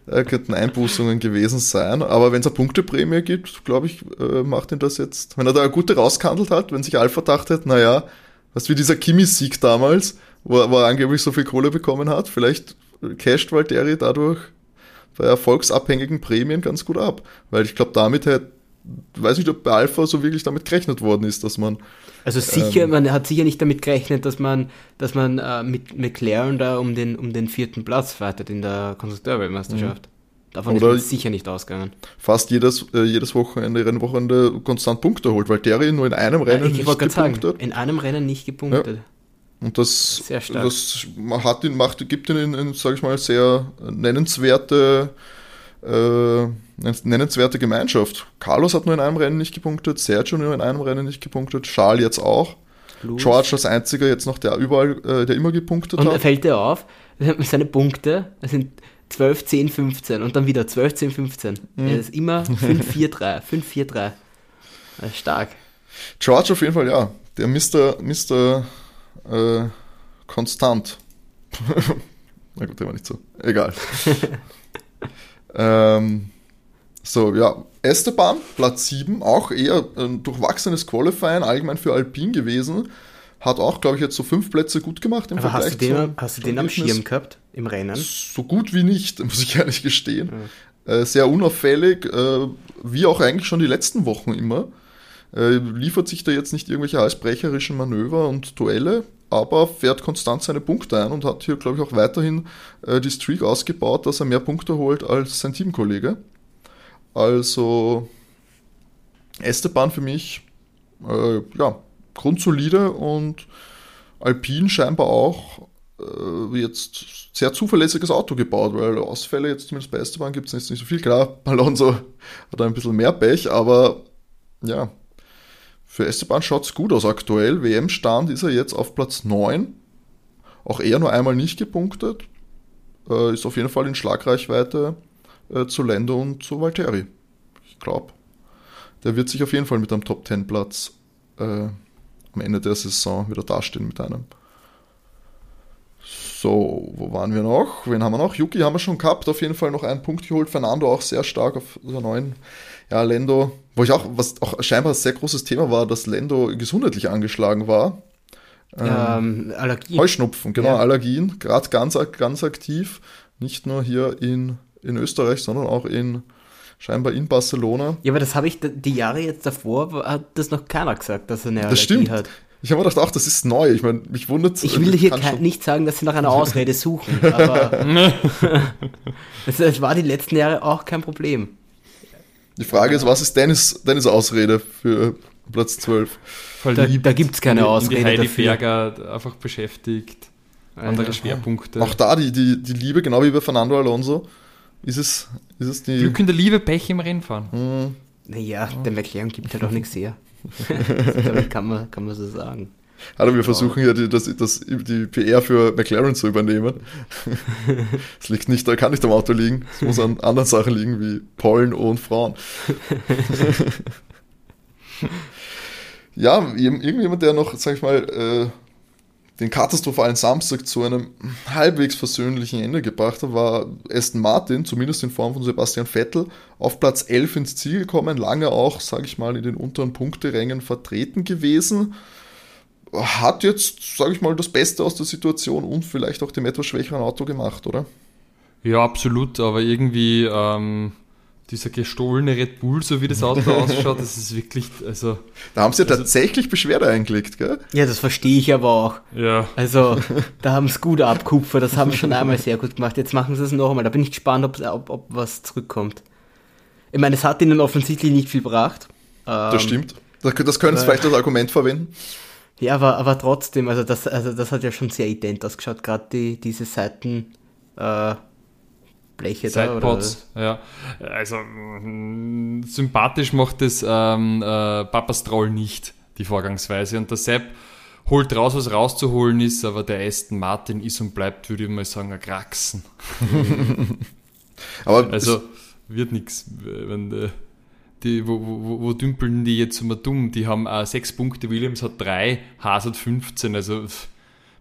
äh, könnten Einbußungen gewesen sein. Aber wenn es eine Punkteprämie gibt, glaube ich, äh, macht ihn das jetzt, wenn er da eine gute rausgehandelt hat, wenn sich Alpha dachte, naja, was wie dieser Kimi-Sieg damals, wo, wo er angeblich so viel Kohle bekommen hat, vielleicht casht Valtteri dadurch bei erfolgsabhängigen Prämien ganz gut ab. Weil ich glaube, damit hätte weiß nicht, ob bei Alpha so wirklich damit gerechnet worden ist, dass man. Also sicher, ähm, man hat sicher nicht damit gerechnet, dass man, dass man äh, mit McLaren da um den, um den vierten Platz fightet in der Konstrukteurweltmeisterschaft. Mhm. Davon Oder ist sicher nicht ausgegangen. Fast jedes, äh, jedes Wochenende, Rennwochenende konstant Punkte holt, weil Terry nur in einem Rennen ja, ich nicht gepunktet. Sagen, in einem Rennen nicht gepunktet. Ja. Und das, das hat ihn, macht, gibt ihn in, sage ich mal, sehr nennenswerte äh, nennenswerte Gemeinschaft. Carlos hat nur in einem Rennen nicht gepunktet, Sergio nur in einem Rennen nicht gepunktet, Charles jetzt auch. Lewis. George als einziger jetzt noch, der überall, äh, der immer gepunktet und hat. Und fällt dir auf, seine Punkte sind 12, 10, 15 und dann wieder 12, 10, 15. Mhm. Er ist immer 5, 4, 3, 5, 4, 3. Stark. George auf jeden Fall, ja. Der Mr. Mr. Äh, Konstant. Na gut, der war nicht so. Egal. ähm, so, ja, Esteban, Platz 7, auch eher ein durchwachsenes Qualifying, allgemein für Alpin gewesen. Hat auch, glaube ich, jetzt so fünf Plätze gut gemacht im Aber Vergleich hast du den, hast du den am Schirm gehabt im Rennen? So gut wie nicht, muss ich ehrlich gestehen. Ja. Äh, sehr unauffällig, äh, wie auch eigentlich schon die letzten Wochen immer. Äh, liefert sich da jetzt nicht irgendwelche halsbrecherischen Manöver und Duelle, aber fährt konstant seine Punkte ein und hat hier, glaube ich, auch weiterhin äh, die Streak ausgebaut, dass er mehr Punkte holt als sein Teamkollege. Also Esteban für mich, äh, ja, grundsolide und Alpine scheinbar auch äh, jetzt sehr zuverlässiges Auto gebaut, weil Ausfälle jetzt zumindest bei Esteban gibt es nicht so viel. Klar, Alonso hat ein bisschen mehr Pech, aber ja, für Esteban schaut es gut aus aktuell. WM-Stand ist er jetzt auf Platz 9. Auch er nur einmal nicht gepunktet. Äh, ist auf jeden Fall in Schlagreichweite äh, zu Lando und zu Valtteri. Ich glaube, der wird sich auf jeden Fall mit einem Top 10 Platz äh, am Ende der Saison wieder dastehen mit einem. So, wo waren wir noch? Wen haben wir noch? Yuki haben wir schon gehabt, auf jeden Fall noch einen Punkt geholt. Fernando auch sehr stark auf der neuen. Ja, Lendo, wo ich auch, was auch scheinbar ein sehr großes Thema war, dass Lendo gesundheitlich angeschlagen war. Ähm, Allergien. Heuschnupfen, genau, ja. Allergien, gerade ganz, ganz aktiv. Nicht nur hier in in Österreich, sondern auch in scheinbar in Barcelona. Ja, aber das habe ich die Jahre jetzt davor, hat das noch keiner gesagt, dass er eine Allergie das stimmt. hat. Ich habe mir gedacht, ach, das ist neu. Ich meine, mich wundert Ich will hier nicht sagen, dass sie nach einer Ausrede suchen, aber es, es, war die letzten Jahre auch kein Problem. Die Frage ist, was ist Dennis, Dennis Ausrede für Platz 12? Da, da gibt es keine Ausrede. Die Heidi dafür. Berger einfach beschäftigt, andere Schwerpunkte. Auch da die, die, die Liebe, genau wie bei Fernando Alonso. Ist es, ist es die. Glück in der Liebe, Pech im Rennfahren. Hm. Naja, der McLaren gibt halt auch nichts her. das kann man, kann man so sagen. Also wir versuchen ja die, das, das, die PR für McLaren zu übernehmen. Es liegt nicht, da kann nicht am Auto liegen. Es muss an anderen Sachen liegen wie Pollen und Frauen. ja, irgendjemand, der noch, sag ich mal, äh, den katastrophalen Samstag zu einem halbwegs versöhnlichen Ende gebracht hat, war Aston Martin, zumindest in Form von Sebastian Vettel, auf Platz 11 ins Ziel gekommen, lange auch, sage ich mal, in den unteren Punkterängen vertreten gewesen. Hat jetzt, sage ich mal, das Beste aus der Situation und vielleicht auch dem etwas schwächeren Auto gemacht, oder? Ja, absolut, aber irgendwie ähm, dieser gestohlene Red Bull, so wie das Auto ausschaut, das ist wirklich, also... Da haben sie ja also, tatsächlich Beschwerde eingelegt, gell? Ja, das verstehe ich aber auch. Ja. Also, da haben sie gut abkupfert, das haben sie schon einmal sehr gut gemacht. Jetzt machen sie es noch einmal. Da bin ich gespannt, ob, ob, ob was zurückkommt. Ich meine, es hat ihnen offensichtlich nicht viel gebracht. Das ähm, stimmt. Das, das können sie vielleicht als Argument verwenden. Ja, aber, aber trotzdem, also das, also das hat ja schon sehr ident ausgeschaut, gerade die, diese Seiten... Äh, Bleche Sidepods, ja. Also mh, sympathisch macht das ähm, äh, Papas Troll nicht, die Vorgangsweise. Und der Sepp holt raus, was rauszuholen ist, aber der Aston Martin ist und bleibt, würde ich mal sagen, ein Kraxen. aber also wird nichts, wenn äh, die, wo, wo, wo, dümpeln die jetzt immer dumm? Die haben äh, sechs Punkte, Williams hat drei, Haas hat 15, also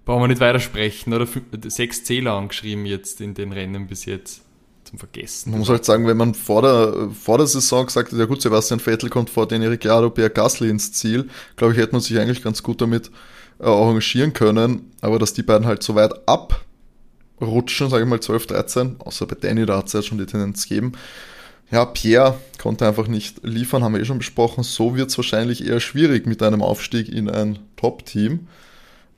brauchen wir nicht weitersprechen, oder? Sechs Zähler angeschrieben jetzt in den Rennen bis jetzt zum Vergessen. Man muss halt sagen, wenn man vor der, vor der Saison gesagt hat, ja gut, Sebastian Vettel kommt vor den Ricciardo, Pierre Gasly ins Ziel, glaube ich, hätte man sich eigentlich ganz gut damit äh, arrangieren können. Aber dass die beiden halt so weit abrutschen, sage ich mal 12, 13, außer bei Danny, da hat es ja schon die Tendenz gegeben. Ja, Pierre konnte einfach nicht liefern, haben wir eh schon besprochen. So wird es wahrscheinlich eher schwierig mit einem Aufstieg in ein Top-Team.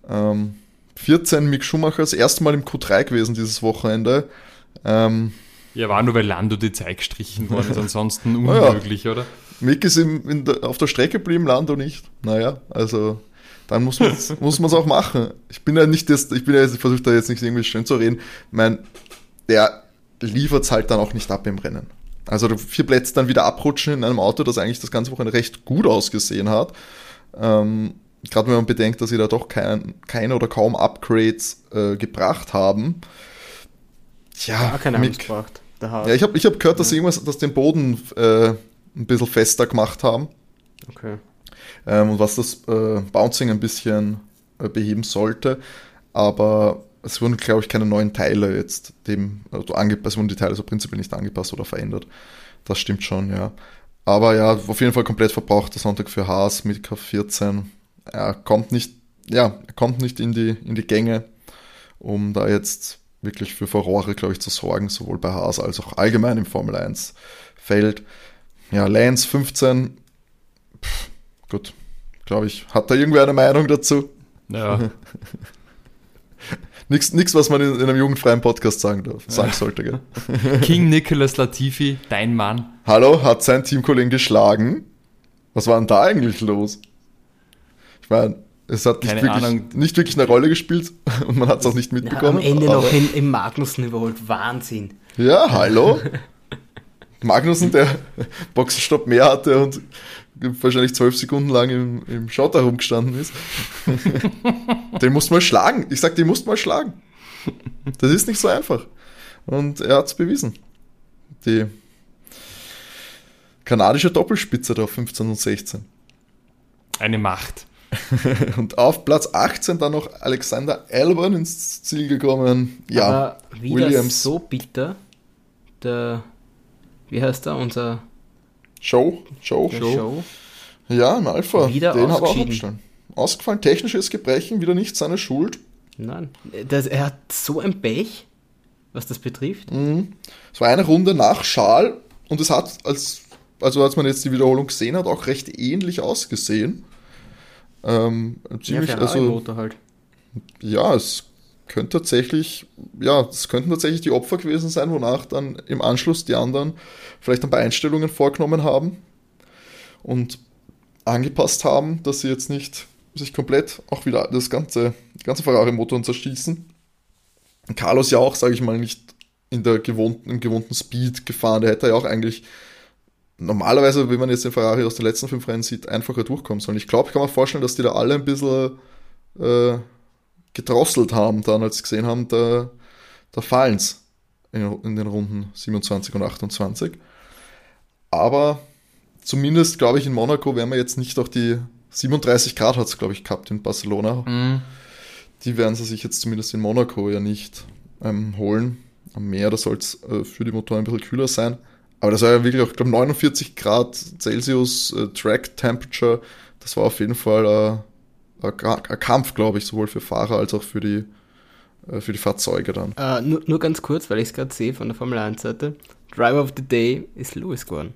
Ähm, 14 Mick Schumacher, das erste Mal im Q3 gewesen dieses Wochenende. Ähm, ja, war nur weil Lando die Zeit gestrichen worden ist, ansonsten unmöglich, ja. oder? Mick ist im, der, auf der Strecke geblieben, Lando nicht. Naja, also dann muss man es auch machen. Ich bin ja nicht das, ich bin ja jetzt, ich versuche da jetzt nicht irgendwie schön zu reden. Ich meine, der liefert es halt dann auch nicht ab im Rennen. Also vier Plätze dann wieder abrutschen in einem Auto, das eigentlich das ganze Wochenende recht gut ausgesehen hat. Ähm, Gerade wenn man bedenkt, dass sie da doch kein, keine oder kaum Upgrades äh, gebracht haben. Ja, Gar keine Mick, gebracht. Ja, ich habe ich hab gehört, dass sie irgendwas, dass den Boden äh, ein bisschen fester gemacht haben. Okay. Ähm, und was das äh, Bouncing ein bisschen äh, beheben sollte. Aber es wurden, glaube ich, keine neuen Teile jetzt dem, also angepasst, wurden die Teile so prinzipiell nicht angepasst oder verändert. Das stimmt schon, ja. Aber ja, auf jeden Fall komplett verbraucht der Sonntag für Haas mit K14. Er kommt nicht, ja, er kommt nicht in die, in die Gänge, um da jetzt wirklich für Furore, glaube ich, zu sorgen, sowohl bei Haas als auch allgemein im Formel 1 Feld. Ja, Lance 15, pff, gut, glaube ich, hat da irgendwer eine Meinung dazu? Ja. Nichts, was man in, in, einem jugendfreien Podcast sagen darf, sagen sollte, gell? King Nicholas Latifi, dein Mann. Hallo, hat sein Teamkollegen geschlagen? Was war denn da eigentlich los? Ich meine, es hat nicht wirklich, nicht wirklich, eine Rolle gespielt und man hat es auch nicht mitbekommen. Ja, am Ende noch in, im Magnussen überholt. Wahnsinn. Ja, hallo. Magnussen, der Boxenstopp mehr hatte und wahrscheinlich zwölf Sekunden lang im, im Schotter rumgestanden ist. den musst du mal schlagen. Ich sag, den musst du mal schlagen. Das ist nicht so einfach. Und er hat es bewiesen. Die kanadische Doppelspitze da auf 15 und 16. Eine Macht. und auf Platz 18 dann noch Alexander Albon ins Ziel gekommen. Ja, Aber wieder Williams. so bitter. Der, wie heißt er, unser Show? Show? Show. Show. Ja, ein Alpha. Wieder Den hat er auch abgestellt. Ausgefallen, technisches Gebrechen, wieder nicht seine Schuld. Nein, das, er hat so ein Pech, was das betrifft. Mhm. Es war eine Runde nach Schal und es hat, als, also als man jetzt die Wiederholung gesehen hat, auch recht ähnlich ausgesehen. Ähm, ziemlich, ja, also, halt. ja, es könnte tatsächlich, ja, es könnten tatsächlich die Opfer gewesen sein, wonach dann im Anschluss die anderen vielleicht ein paar Einstellungen vorgenommen haben und angepasst haben, dass sie jetzt nicht sich komplett auch wieder das ganze, ganze Ferrari-Motor zerschießen. Carlos ja auch, sage ich mal, nicht in der gewohnten, im gewohnten Speed gefahren. Der hätte ja auch eigentlich normalerweise, wenn man jetzt den Ferrari aus den letzten fünf Rennen sieht, einfacher durchkommen sollen. Ich glaube, ich kann mir vorstellen, dass die da alle ein bisschen äh, gedrosselt haben, dann als sie gesehen haben, da, da fallen es in, in, den Runden 27 und 28. Aber zumindest, glaube ich, in Monaco werden wir jetzt nicht auch die 37 Grad hat es, glaube ich, gehabt in Barcelona. Mhm. Die werden sie sich jetzt zumindest in Monaco ja nicht ähm, holen. Am Meer, da soll es äh, für die Motoren ein bisschen kühler sein. Aber das war ja wirklich auch, ich glaube, 49 Grad Celsius äh, Track Temperature. Das war auf jeden Fall äh, Kampf, glaube ich, sowohl für Fahrer als auch für die, äh, für die Fahrzeuge dann. Uh, nur, nur ganz kurz, weil ich es gerade sehe von der Formel 1 Seite. Driver of the Day ist Lewis geworden.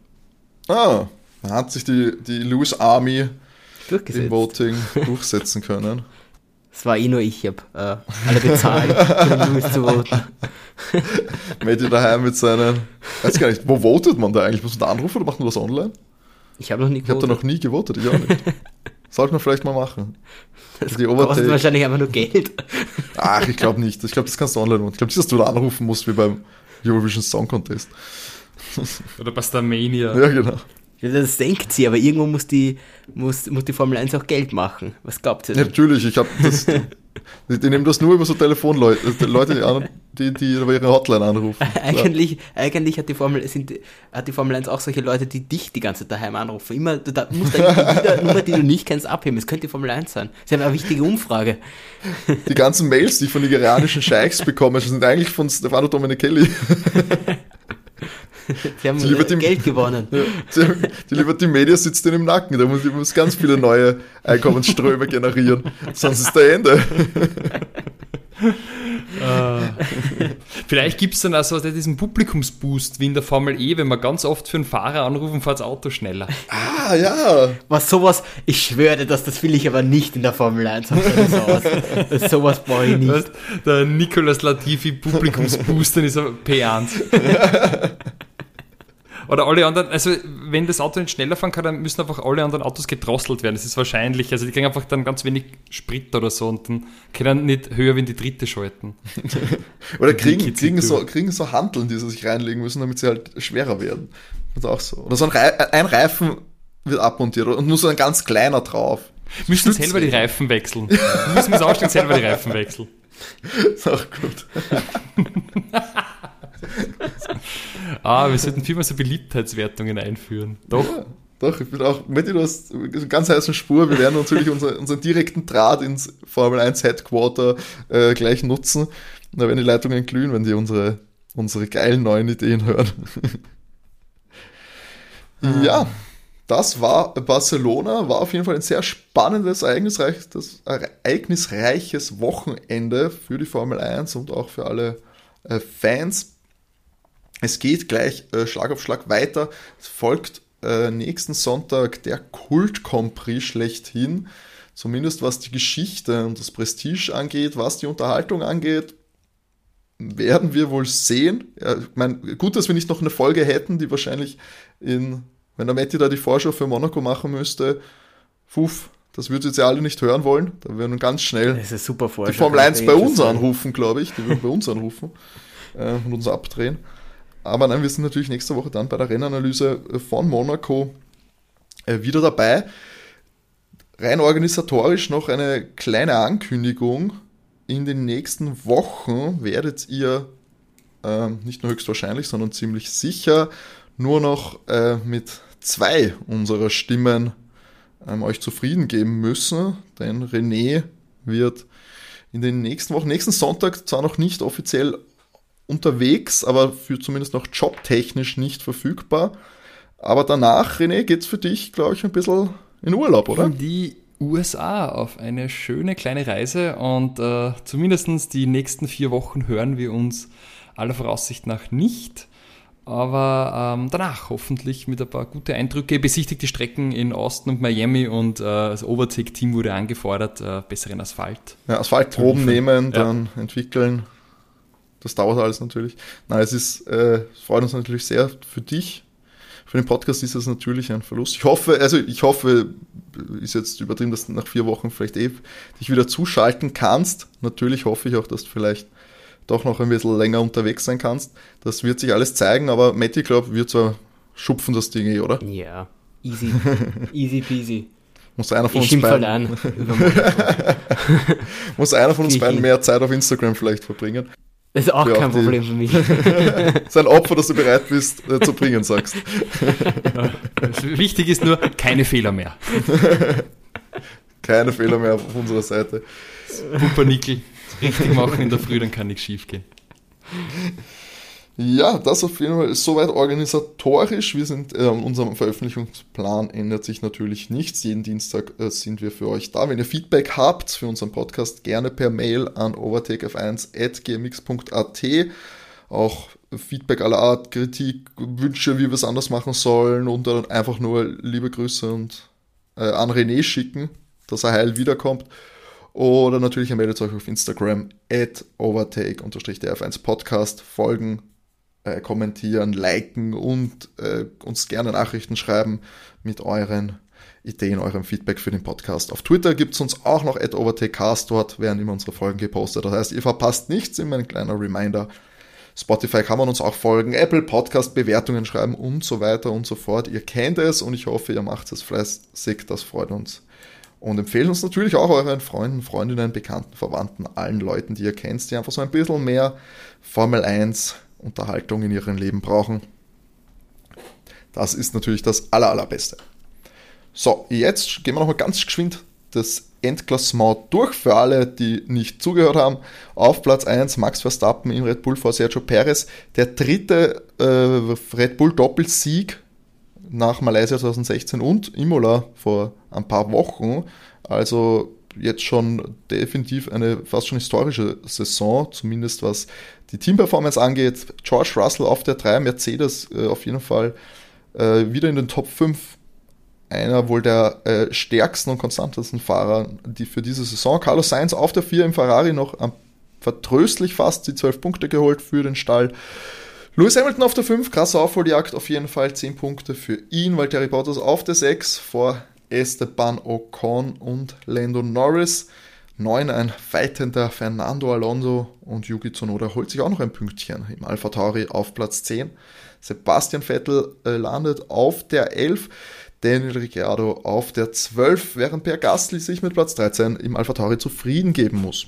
Ah, da hat sich die, die Lewis Army im Voting durchsetzen können. Es war eh nur ich, ich habe äh, alle bezahlt, für Lewis zu voten. Matty daheim mit seinen. Weiß gar nicht, wo votet man da eigentlich? Muss man da anrufen oder macht man das online? Ich habe noch nie gewotet. Ich habe da noch nie gewotet, ich auch nicht. Sollte man vielleicht mal machen. Das die kostet wahrscheinlich einfach nur Geld. Ach, ich glaube nicht. Ich glaube, das kannst du online machen. Ich glaube nicht, dass du da anrufen musst wie beim Eurovision Song Contest. Oder bei Starmania. Ja, genau. Ja, das denkt sie, aber irgendwo muss die, muss, muss die Formel 1 auch Geld machen. Was glaubt ihr denn? Natürlich, ich habe das. Die, die, nehmen das nur über so Telefonleute, Leute, die, die über ihre Hotline anrufen. Eigentlich, eigentlich hat, die Formel, sind, hat die Formel 1 auch solche Leute, die dich die ganze Zeit daheim anrufen. Immer, du da, musst eigentlich jede Nummer, die du nicht kennst, abheben. Es könnte die Formel 1 sein. Das ist eine wichtige Umfrage. Die ganzen Mails, die ich von nigerianischen Scheichs bekomme, sind eigentlich von Stefano Domenichelli. Sie haben Die Geld gewonnen. Ja, die, die Liberty Media sitzt ihnen im Nacken, da muss muss ganz viele neue Einkommensströme generieren, sonst ist der Ende. Vielleicht gibt es dann also diesen Publikumsboost wie in der Formel E, wenn man ganz oft für einen Fahrer anrufen, fährt das Auto schneller. Ah, ja. Was sowas, ich schwöre, dass das will ich aber nicht in der Formel 1 haben. Sowas, das, sowas brauche ich nicht. Weißt, der Nicolas Latifi Publikumsboost, dann ist er P1. Oder alle anderen, also wenn das Auto nicht schneller fahren kann, dann müssen einfach alle anderen Autos gedrosselt werden. Das ist wahrscheinlich. Also die kriegen einfach dann ganz wenig Sprit oder so und dann können nicht höher wie in die dritte schalten. Oder kriegen, kriegen, so, kriegen so Hanteln, die sie sich reinlegen müssen, damit sie halt schwerer werden. Das ist auch so. Oder so ein, Rei ein Reifen wird abmontiert und nur so ein ganz kleiner drauf. Müssen selber die Reifen wechseln. müssen wir es ausstellen, selber die Reifen wechseln. Ist auch gut. Ah, wir sollten viel mehr so Beliebtheitswertungen einführen. Doch. Ja, doch, ich bin auch, Matti, du hast eine ganz heiße Spur. Wir werden natürlich unser, unseren direkten Draht ins Formel 1 Headquarter äh, gleich nutzen. Da werden die Leitungen glühen, wenn die unsere, unsere geilen neuen Ideen hören. Ja, das war Barcelona, war auf jeden Fall ein sehr spannendes, ereignisreiches, ereignisreiches Wochenende für die Formel 1 und auch für alle äh, Fans. Es geht gleich äh, Schlag auf Schlag weiter. Es folgt äh, nächsten Sonntag der Kult Grand Prix schlechthin. Zumindest was die Geschichte und das Prestige angeht, was die Unterhaltung angeht, werden wir wohl sehen. Ja, ich meine, gut, dass wir nicht noch eine Folge hätten, die wahrscheinlich in, wenn der Matti da die Vorschau für Monaco machen müsste, Fuff, das würdet ihr jetzt ja alle nicht hören wollen. Da werden wir ganz schnell die. Formel 1 bei ich uns anrufen, glaube ich. Die würden bei uns anrufen äh, und uns abdrehen. Aber nein, wir sind natürlich nächste Woche dann bei der Rennanalyse äh, von Monaco äh, wieder dabei. Rein organisatorisch noch eine kleine Ankündigung. In den nächsten Wochen werdet ihr ähm, nicht nur höchstwahrscheinlich, sondern ziemlich sicher nur noch äh, mit zwei unserer Stimmen ähm, euch zufrieden geben müssen, denn René wird in den nächsten Wochen, nächsten Sonntag zwar noch nicht offiziell unterwegs, aber für zumindest noch jobtechnisch nicht verfügbar. Aber danach, René, geht's für dich, glaube ich, ein bisschen in Urlaub, oder? In die USA auf eine schöne kleine Reise und äh, zumindest die nächsten vier Wochen hören wir uns aller Voraussicht nach nicht. Aber ähm, danach hoffentlich mit ein paar gute Eindrücke. Besichtigt die Strecken in Austin und Miami und äh, das Overtake-Team wurde angefordert, äh, besseren Asphalt. Ja, Asphaltproben nehmen, ja. dann entwickeln. Das dauert alles natürlich. Nein, es ist, äh, es freut uns natürlich sehr für dich. Für den Podcast ist es natürlich ein Verlust. Ich hoffe, also ich hoffe, ist jetzt übertrieben, dass du nach vier Wochen vielleicht eh dich wieder zuschalten kannst. Natürlich hoffe ich auch, dass du vielleicht doch noch ein bisschen länger unterwegs sein kannst. Das wird sich alles zeigen, aber Matti, glaub, wird zwar schupfen das Ding eh, oder? Ja, easy. easy peasy. Muss einer von Ich uns halt beiden, an. muss einer von uns beiden mehr Zeit auf Instagram vielleicht verbringen. Das ist auch Ja, kein die- Problem für mich. Das ist ein Opfer, das du bereit bist äh, zu bringen, sagst. Wichtig ist nur, keine Fehler mehr. Keine Fehler mehr auf unserer Seite. Pumpernickel richtig machen in der Früh, dann kann nichts schief gehen. Ja, das auf jeden Fall ist soweit organisatorisch. Wir sind, äh, unserem Veröffentlichungsplan ändert sich natürlich nichts. Jeden Dienstag äh, sind wir für euch da. Wenn ihr Feedback habt für unseren Podcast, gerne per Mail an overtakef1.gmx.at. Auch Feedback aller Art, Kritik, Wünsche, wie wir es anders machen sollen und dann einfach nur liebe Grüße und äh, an René schicken, dass er heil wiederkommt. Oder natürlich meldet euch auf Instagram at overtake-df1 Podcast, folgen, äh, kommentieren, liken und äh, uns gerne Nachrichten schreiben mit euren Ideen, eurem Feedback für den Podcast. Auf Twitter gibt es uns auch noch at overtakecast, dort werden immer unsere Folgen gepostet. Das heißt, ihr verpasst nichts, immer ein kleiner Reminder. Spotify kann man uns auch folgen, Apple Podcast Bewertungen schreiben und so weiter und so fort. Ihr kennt es und ich hoffe, ihr macht es fleißig, das freut uns. Und empfehlen uns natürlich auch euren Freunden, Freundinnen, Bekannten, Verwandten, allen Leuten, die ihr kennt, die einfach so ein bisschen mehr Formel 1 Unterhaltung in ihrem Leben brauchen. Das ist natürlich das aller, allerbeste. So, jetzt gehen wir nochmal ganz geschwind das Endklassement durch für alle, die nicht zugehört haben. Auf Platz 1 Max Verstappen im Red Bull vor Sergio Perez. Der dritte äh, Red Bull Doppelsieg nach Malaysia 2016 und Imola vor ein paar Wochen. Also jetzt schon definitiv eine fast schon historische Saison, zumindest was die Teamperformance angeht. George Russell auf der 3, Mercedes äh, auf jeden Fall äh, wieder in den Top 5. Einer wohl der äh, stärksten und konstantesten Fahrer die für diese Saison. Carlos Sainz auf der 4 im Ferrari noch am, vertröstlich fast die 12 Punkte geholt für den Stall. Lewis Hamilton auf der 5, krasse Aufholjagd auf jeden Fall, 10 Punkte für ihn. Valtteri Bottas auf der 6 vor Esteban Ocon und Lando Norris. 9 ein feitender Fernando Alonso und Yuki Tsunoda holt sich auch noch ein Pünktchen im Alpha Tauri auf Platz 10. Sebastian Vettel äh, landet auf der 11, Daniel Ricciardo auf der 12, während Per Gasly sich mit Platz 13 im Alpha Tauri zufrieden geben muss.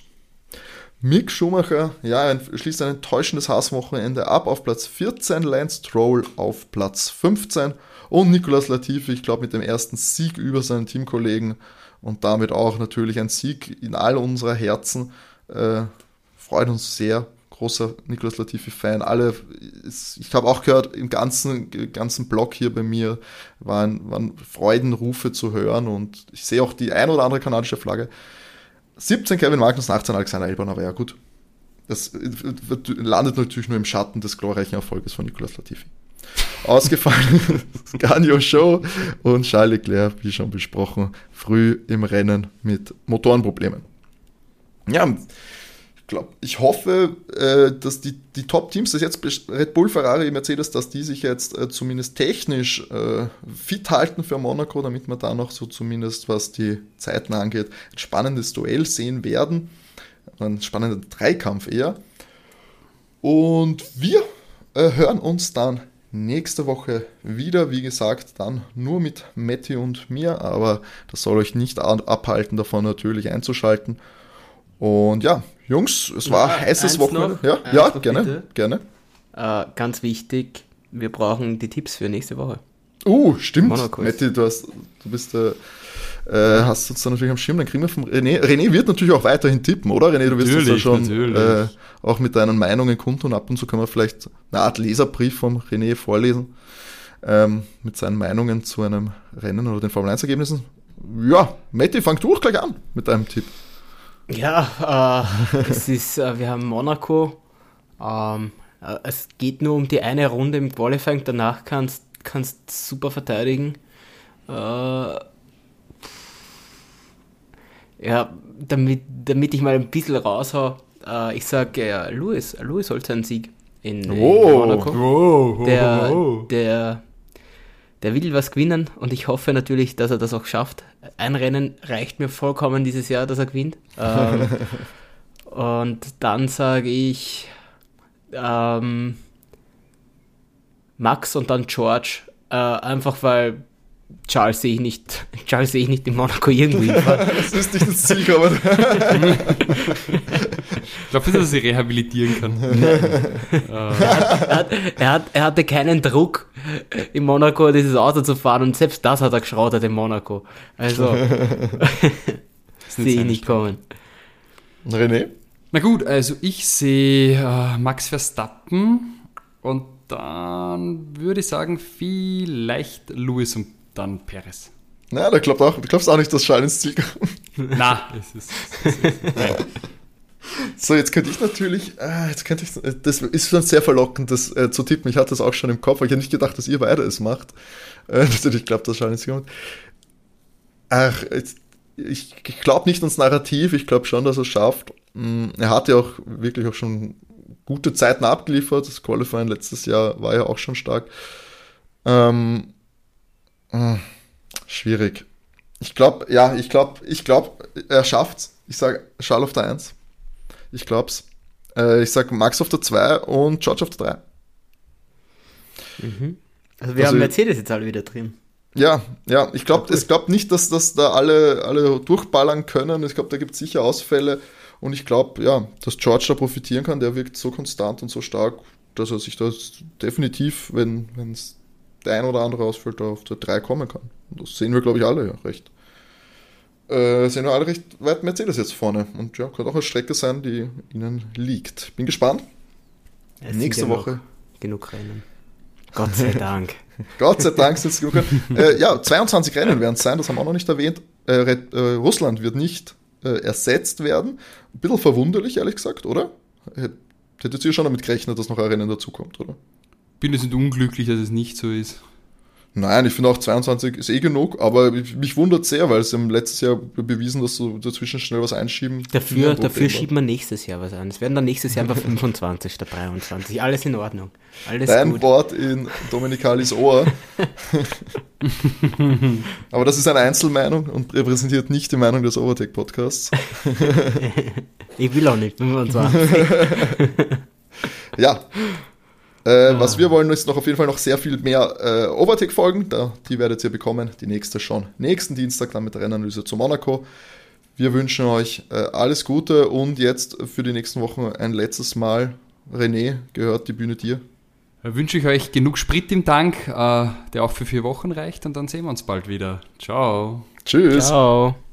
Mick Schumacher, ja, schließt ein enttäuschendes Hasswochenende ab auf Platz 14, Lance Stroll auf Platz 15 und Nicolas Latifi, ich glaube, mit dem ersten Sieg über seinen Teamkollegen und damit auch natürlich ein Sieg in all unserer Herzen. Äh, freut uns sehr großer Nicolas Latifi-Fan. Alle, ich habe auch gehört, im ganzen, ganzen Blog hier bei mir waren, waren Freudenrufe zu hören und ich sehe auch die ein oder andere kanadische Flagge. 17 Kevin Magnus, 18 Alexander Elban, aber ja gut. Das landet natürlich nur im Schatten des glorreichen Erfolges von Nicolas Latifi. Ausgefallen Ganyo Show und Charles Leclerc, wie schon besprochen, früh im Rennen mit Motorenproblemen. Ja, glaub, ich hoffe, äh, dass die, die Top-Teams, das jetzt Red Bull, Ferrari, Mercedes, dass die sich jetzt äh, zumindest technisch äh, fit halten für Monaco, damit wir da noch so zumindest, was die Zeiten angeht, ein spannendes Duell sehen werden. Ein spannender Dreikampf eher. Und wir äh, hören uns dann nächste Woche wieder. Wie gesagt, dann nur mit Matti und mir, aber das soll euch nicht abhalten, davon natürlich einzuschalten. Und ja, Jungs, es war ein heißes Wochenende. Ja, ja gerne, bitte. gerne. Äh, ganz wichtig, wir brauchen die Tipps für nächste Woche. Uh, stimmt. Matti, du, hast, du bist äh, äh, hast uns da natürlich am Schirm, dann kriegen wir vom René. René wird natürlich auch weiterhin tippen, oder René? Du wirst uns ja schon äh, auch mit deinen Meinungen kundtun. Ab und zu kann man vielleicht eine Art Leserbrief vom René vorlesen ähm, mit seinen Meinungen zu einem Rennen oder den Formel 1 Ergebnissen. Ja, Matti, fang du auch gleich an mit deinem Tipp. Ja, äh, es ist, äh, wir haben Monaco. Ähm, äh, es geht nur um die eine Runde im Qualifying. Danach kannst du super verteidigen. Äh, ja, damit, damit ich mal ein bisschen raushau, äh, ich sage, äh, Louis, Louis holt seinen Sieg in, oh, in Monaco. Oh, oh, der, der der will was gewinnen und ich hoffe natürlich, dass er das auch schafft. Ein Rennen reicht mir vollkommen dieses Jahr, dass er gewinnt. Ähm, und dann sage ich ähm, Max und dann George, äh, einfach weil Charles sehe ich nicht, Charles sehe ich nicht in Monaco irgendwie. das ist nicht das Ziel, aber. Ich glaube, dass er sich rehabilitieren kann. er, hat, er, hat, er, hatte keinen Druck, in Monaco dieses Auto zu fahren und selbst das hat er geschrautet in Monaco. Also, sehe ich nicht kommen. René? Na gut, also ich sehe äh, Max Verstappen und dann würde ich sagen, vielleicht Lewis und dann Perez. Na, da glaubt auch, du glaubst auch nicht, dass Schein ins Ziel kommt. Na, es ist, es ist nein. So, jetzt könnte ich natürlich, äh, jetzt könnte ich, das ist schon sehr verlockend, das äh, zu tippen. Ich hatte das auch schon im Kopf, aber ich hätte nicht gedacht, dass ihr beide es macht. Äh, natürlich glaubt, ins Ziel kommt. Ach, jetzt, ich, ich glaube nicht ans Narrativ, ich glaube schon, dass er es schafft. Mm, er hat ja auch wirklich auch schon gute Zeiten abgeliefert. Das Qualifying letztes Jahr war ja auch schon stark. Ähm, hm, schwierig. Ich glaube, ja, ich glaube, ich glaube, er schafft's. Ich sage Charles auf der 1. Ich glaub's. Äh, ich sage Max auf der 2 und George auf der 3. Mhm. Also wir also, haben Mercedes jetzt alle wieder drin. Ja, ja, ich glaube ja, glaub nicht, dass das da alle, alle durchballern können. Ich glaube, da gibt es sicher Ausfälle. Und ich glaube, ja, dass George da profitieren kann. Der wirkt so konstant und so stark, dass er sich das definitiv, wenn es wenn, der ein oder andere Ausfällt, auf der 3 kommen kann. Das sehen wir, glaube ich, alle ja recht, äh, sind wir alle recht weit Mercedes jetzt vorne. Und ja, könnte auch eine Strecke sein, die ihnen liegt. Bin gespannt. Es Nächste ja Woche. Genug Rennen. Gott sei Dank. Gott sei Dank sind es genug. äh, ja, 22 Rennen werden es sein, das haben wir auch noch nicht erwähnt. Äh, Red- äh, Russland wird nicht äh, ersetzt werden. Ein bisschen verwunderlich, ehrlich gesagt, oder? Hät- Hättet ihr schon damit gerechnet, dass noch ein Rennen dazukommt, oder? Bin jetzt nicht unglücklich, dass es nicht so ist. Nein, ich finde auch 22 ist eh genug, aber mich, wundert sehr, weil sie haben letztes Jahr bewiesen, dass so dazwischen schnell was einschieben. Dafür, dafür schieben wir nächstes Jahr was an. Es werden dann nächstes Jahr einfach 25 statt 23. Alles in Ordnung. Alles Dein gut. Wort in Dominikalis Ohr. Aber das ist eine Einzelmeinung und repräsentiert nicht die Meinung des Overtake Podcasts. Ich will auch nicht 25. Ja. Äh, Was wir wollen, ist noch auf jeden Fall noch sehr viel mehr äh, Overtake-Folgen. Da, die werdet ihr bekommen. Die nächste schon nächsten Dienstag dann mit der Rennanalyse zu Monaco. Wir wünschen euch äh, alles Gute und jetzt für die nächsten Wochen ein letztes Mal. René, gehört die Bühne dir. Da wünsche ich euch genug Sprit im Tank, äh, der auch für vier Wochen reicht und dann sehen wir uns bald wieder. Ciao. Tschüss. Ciao.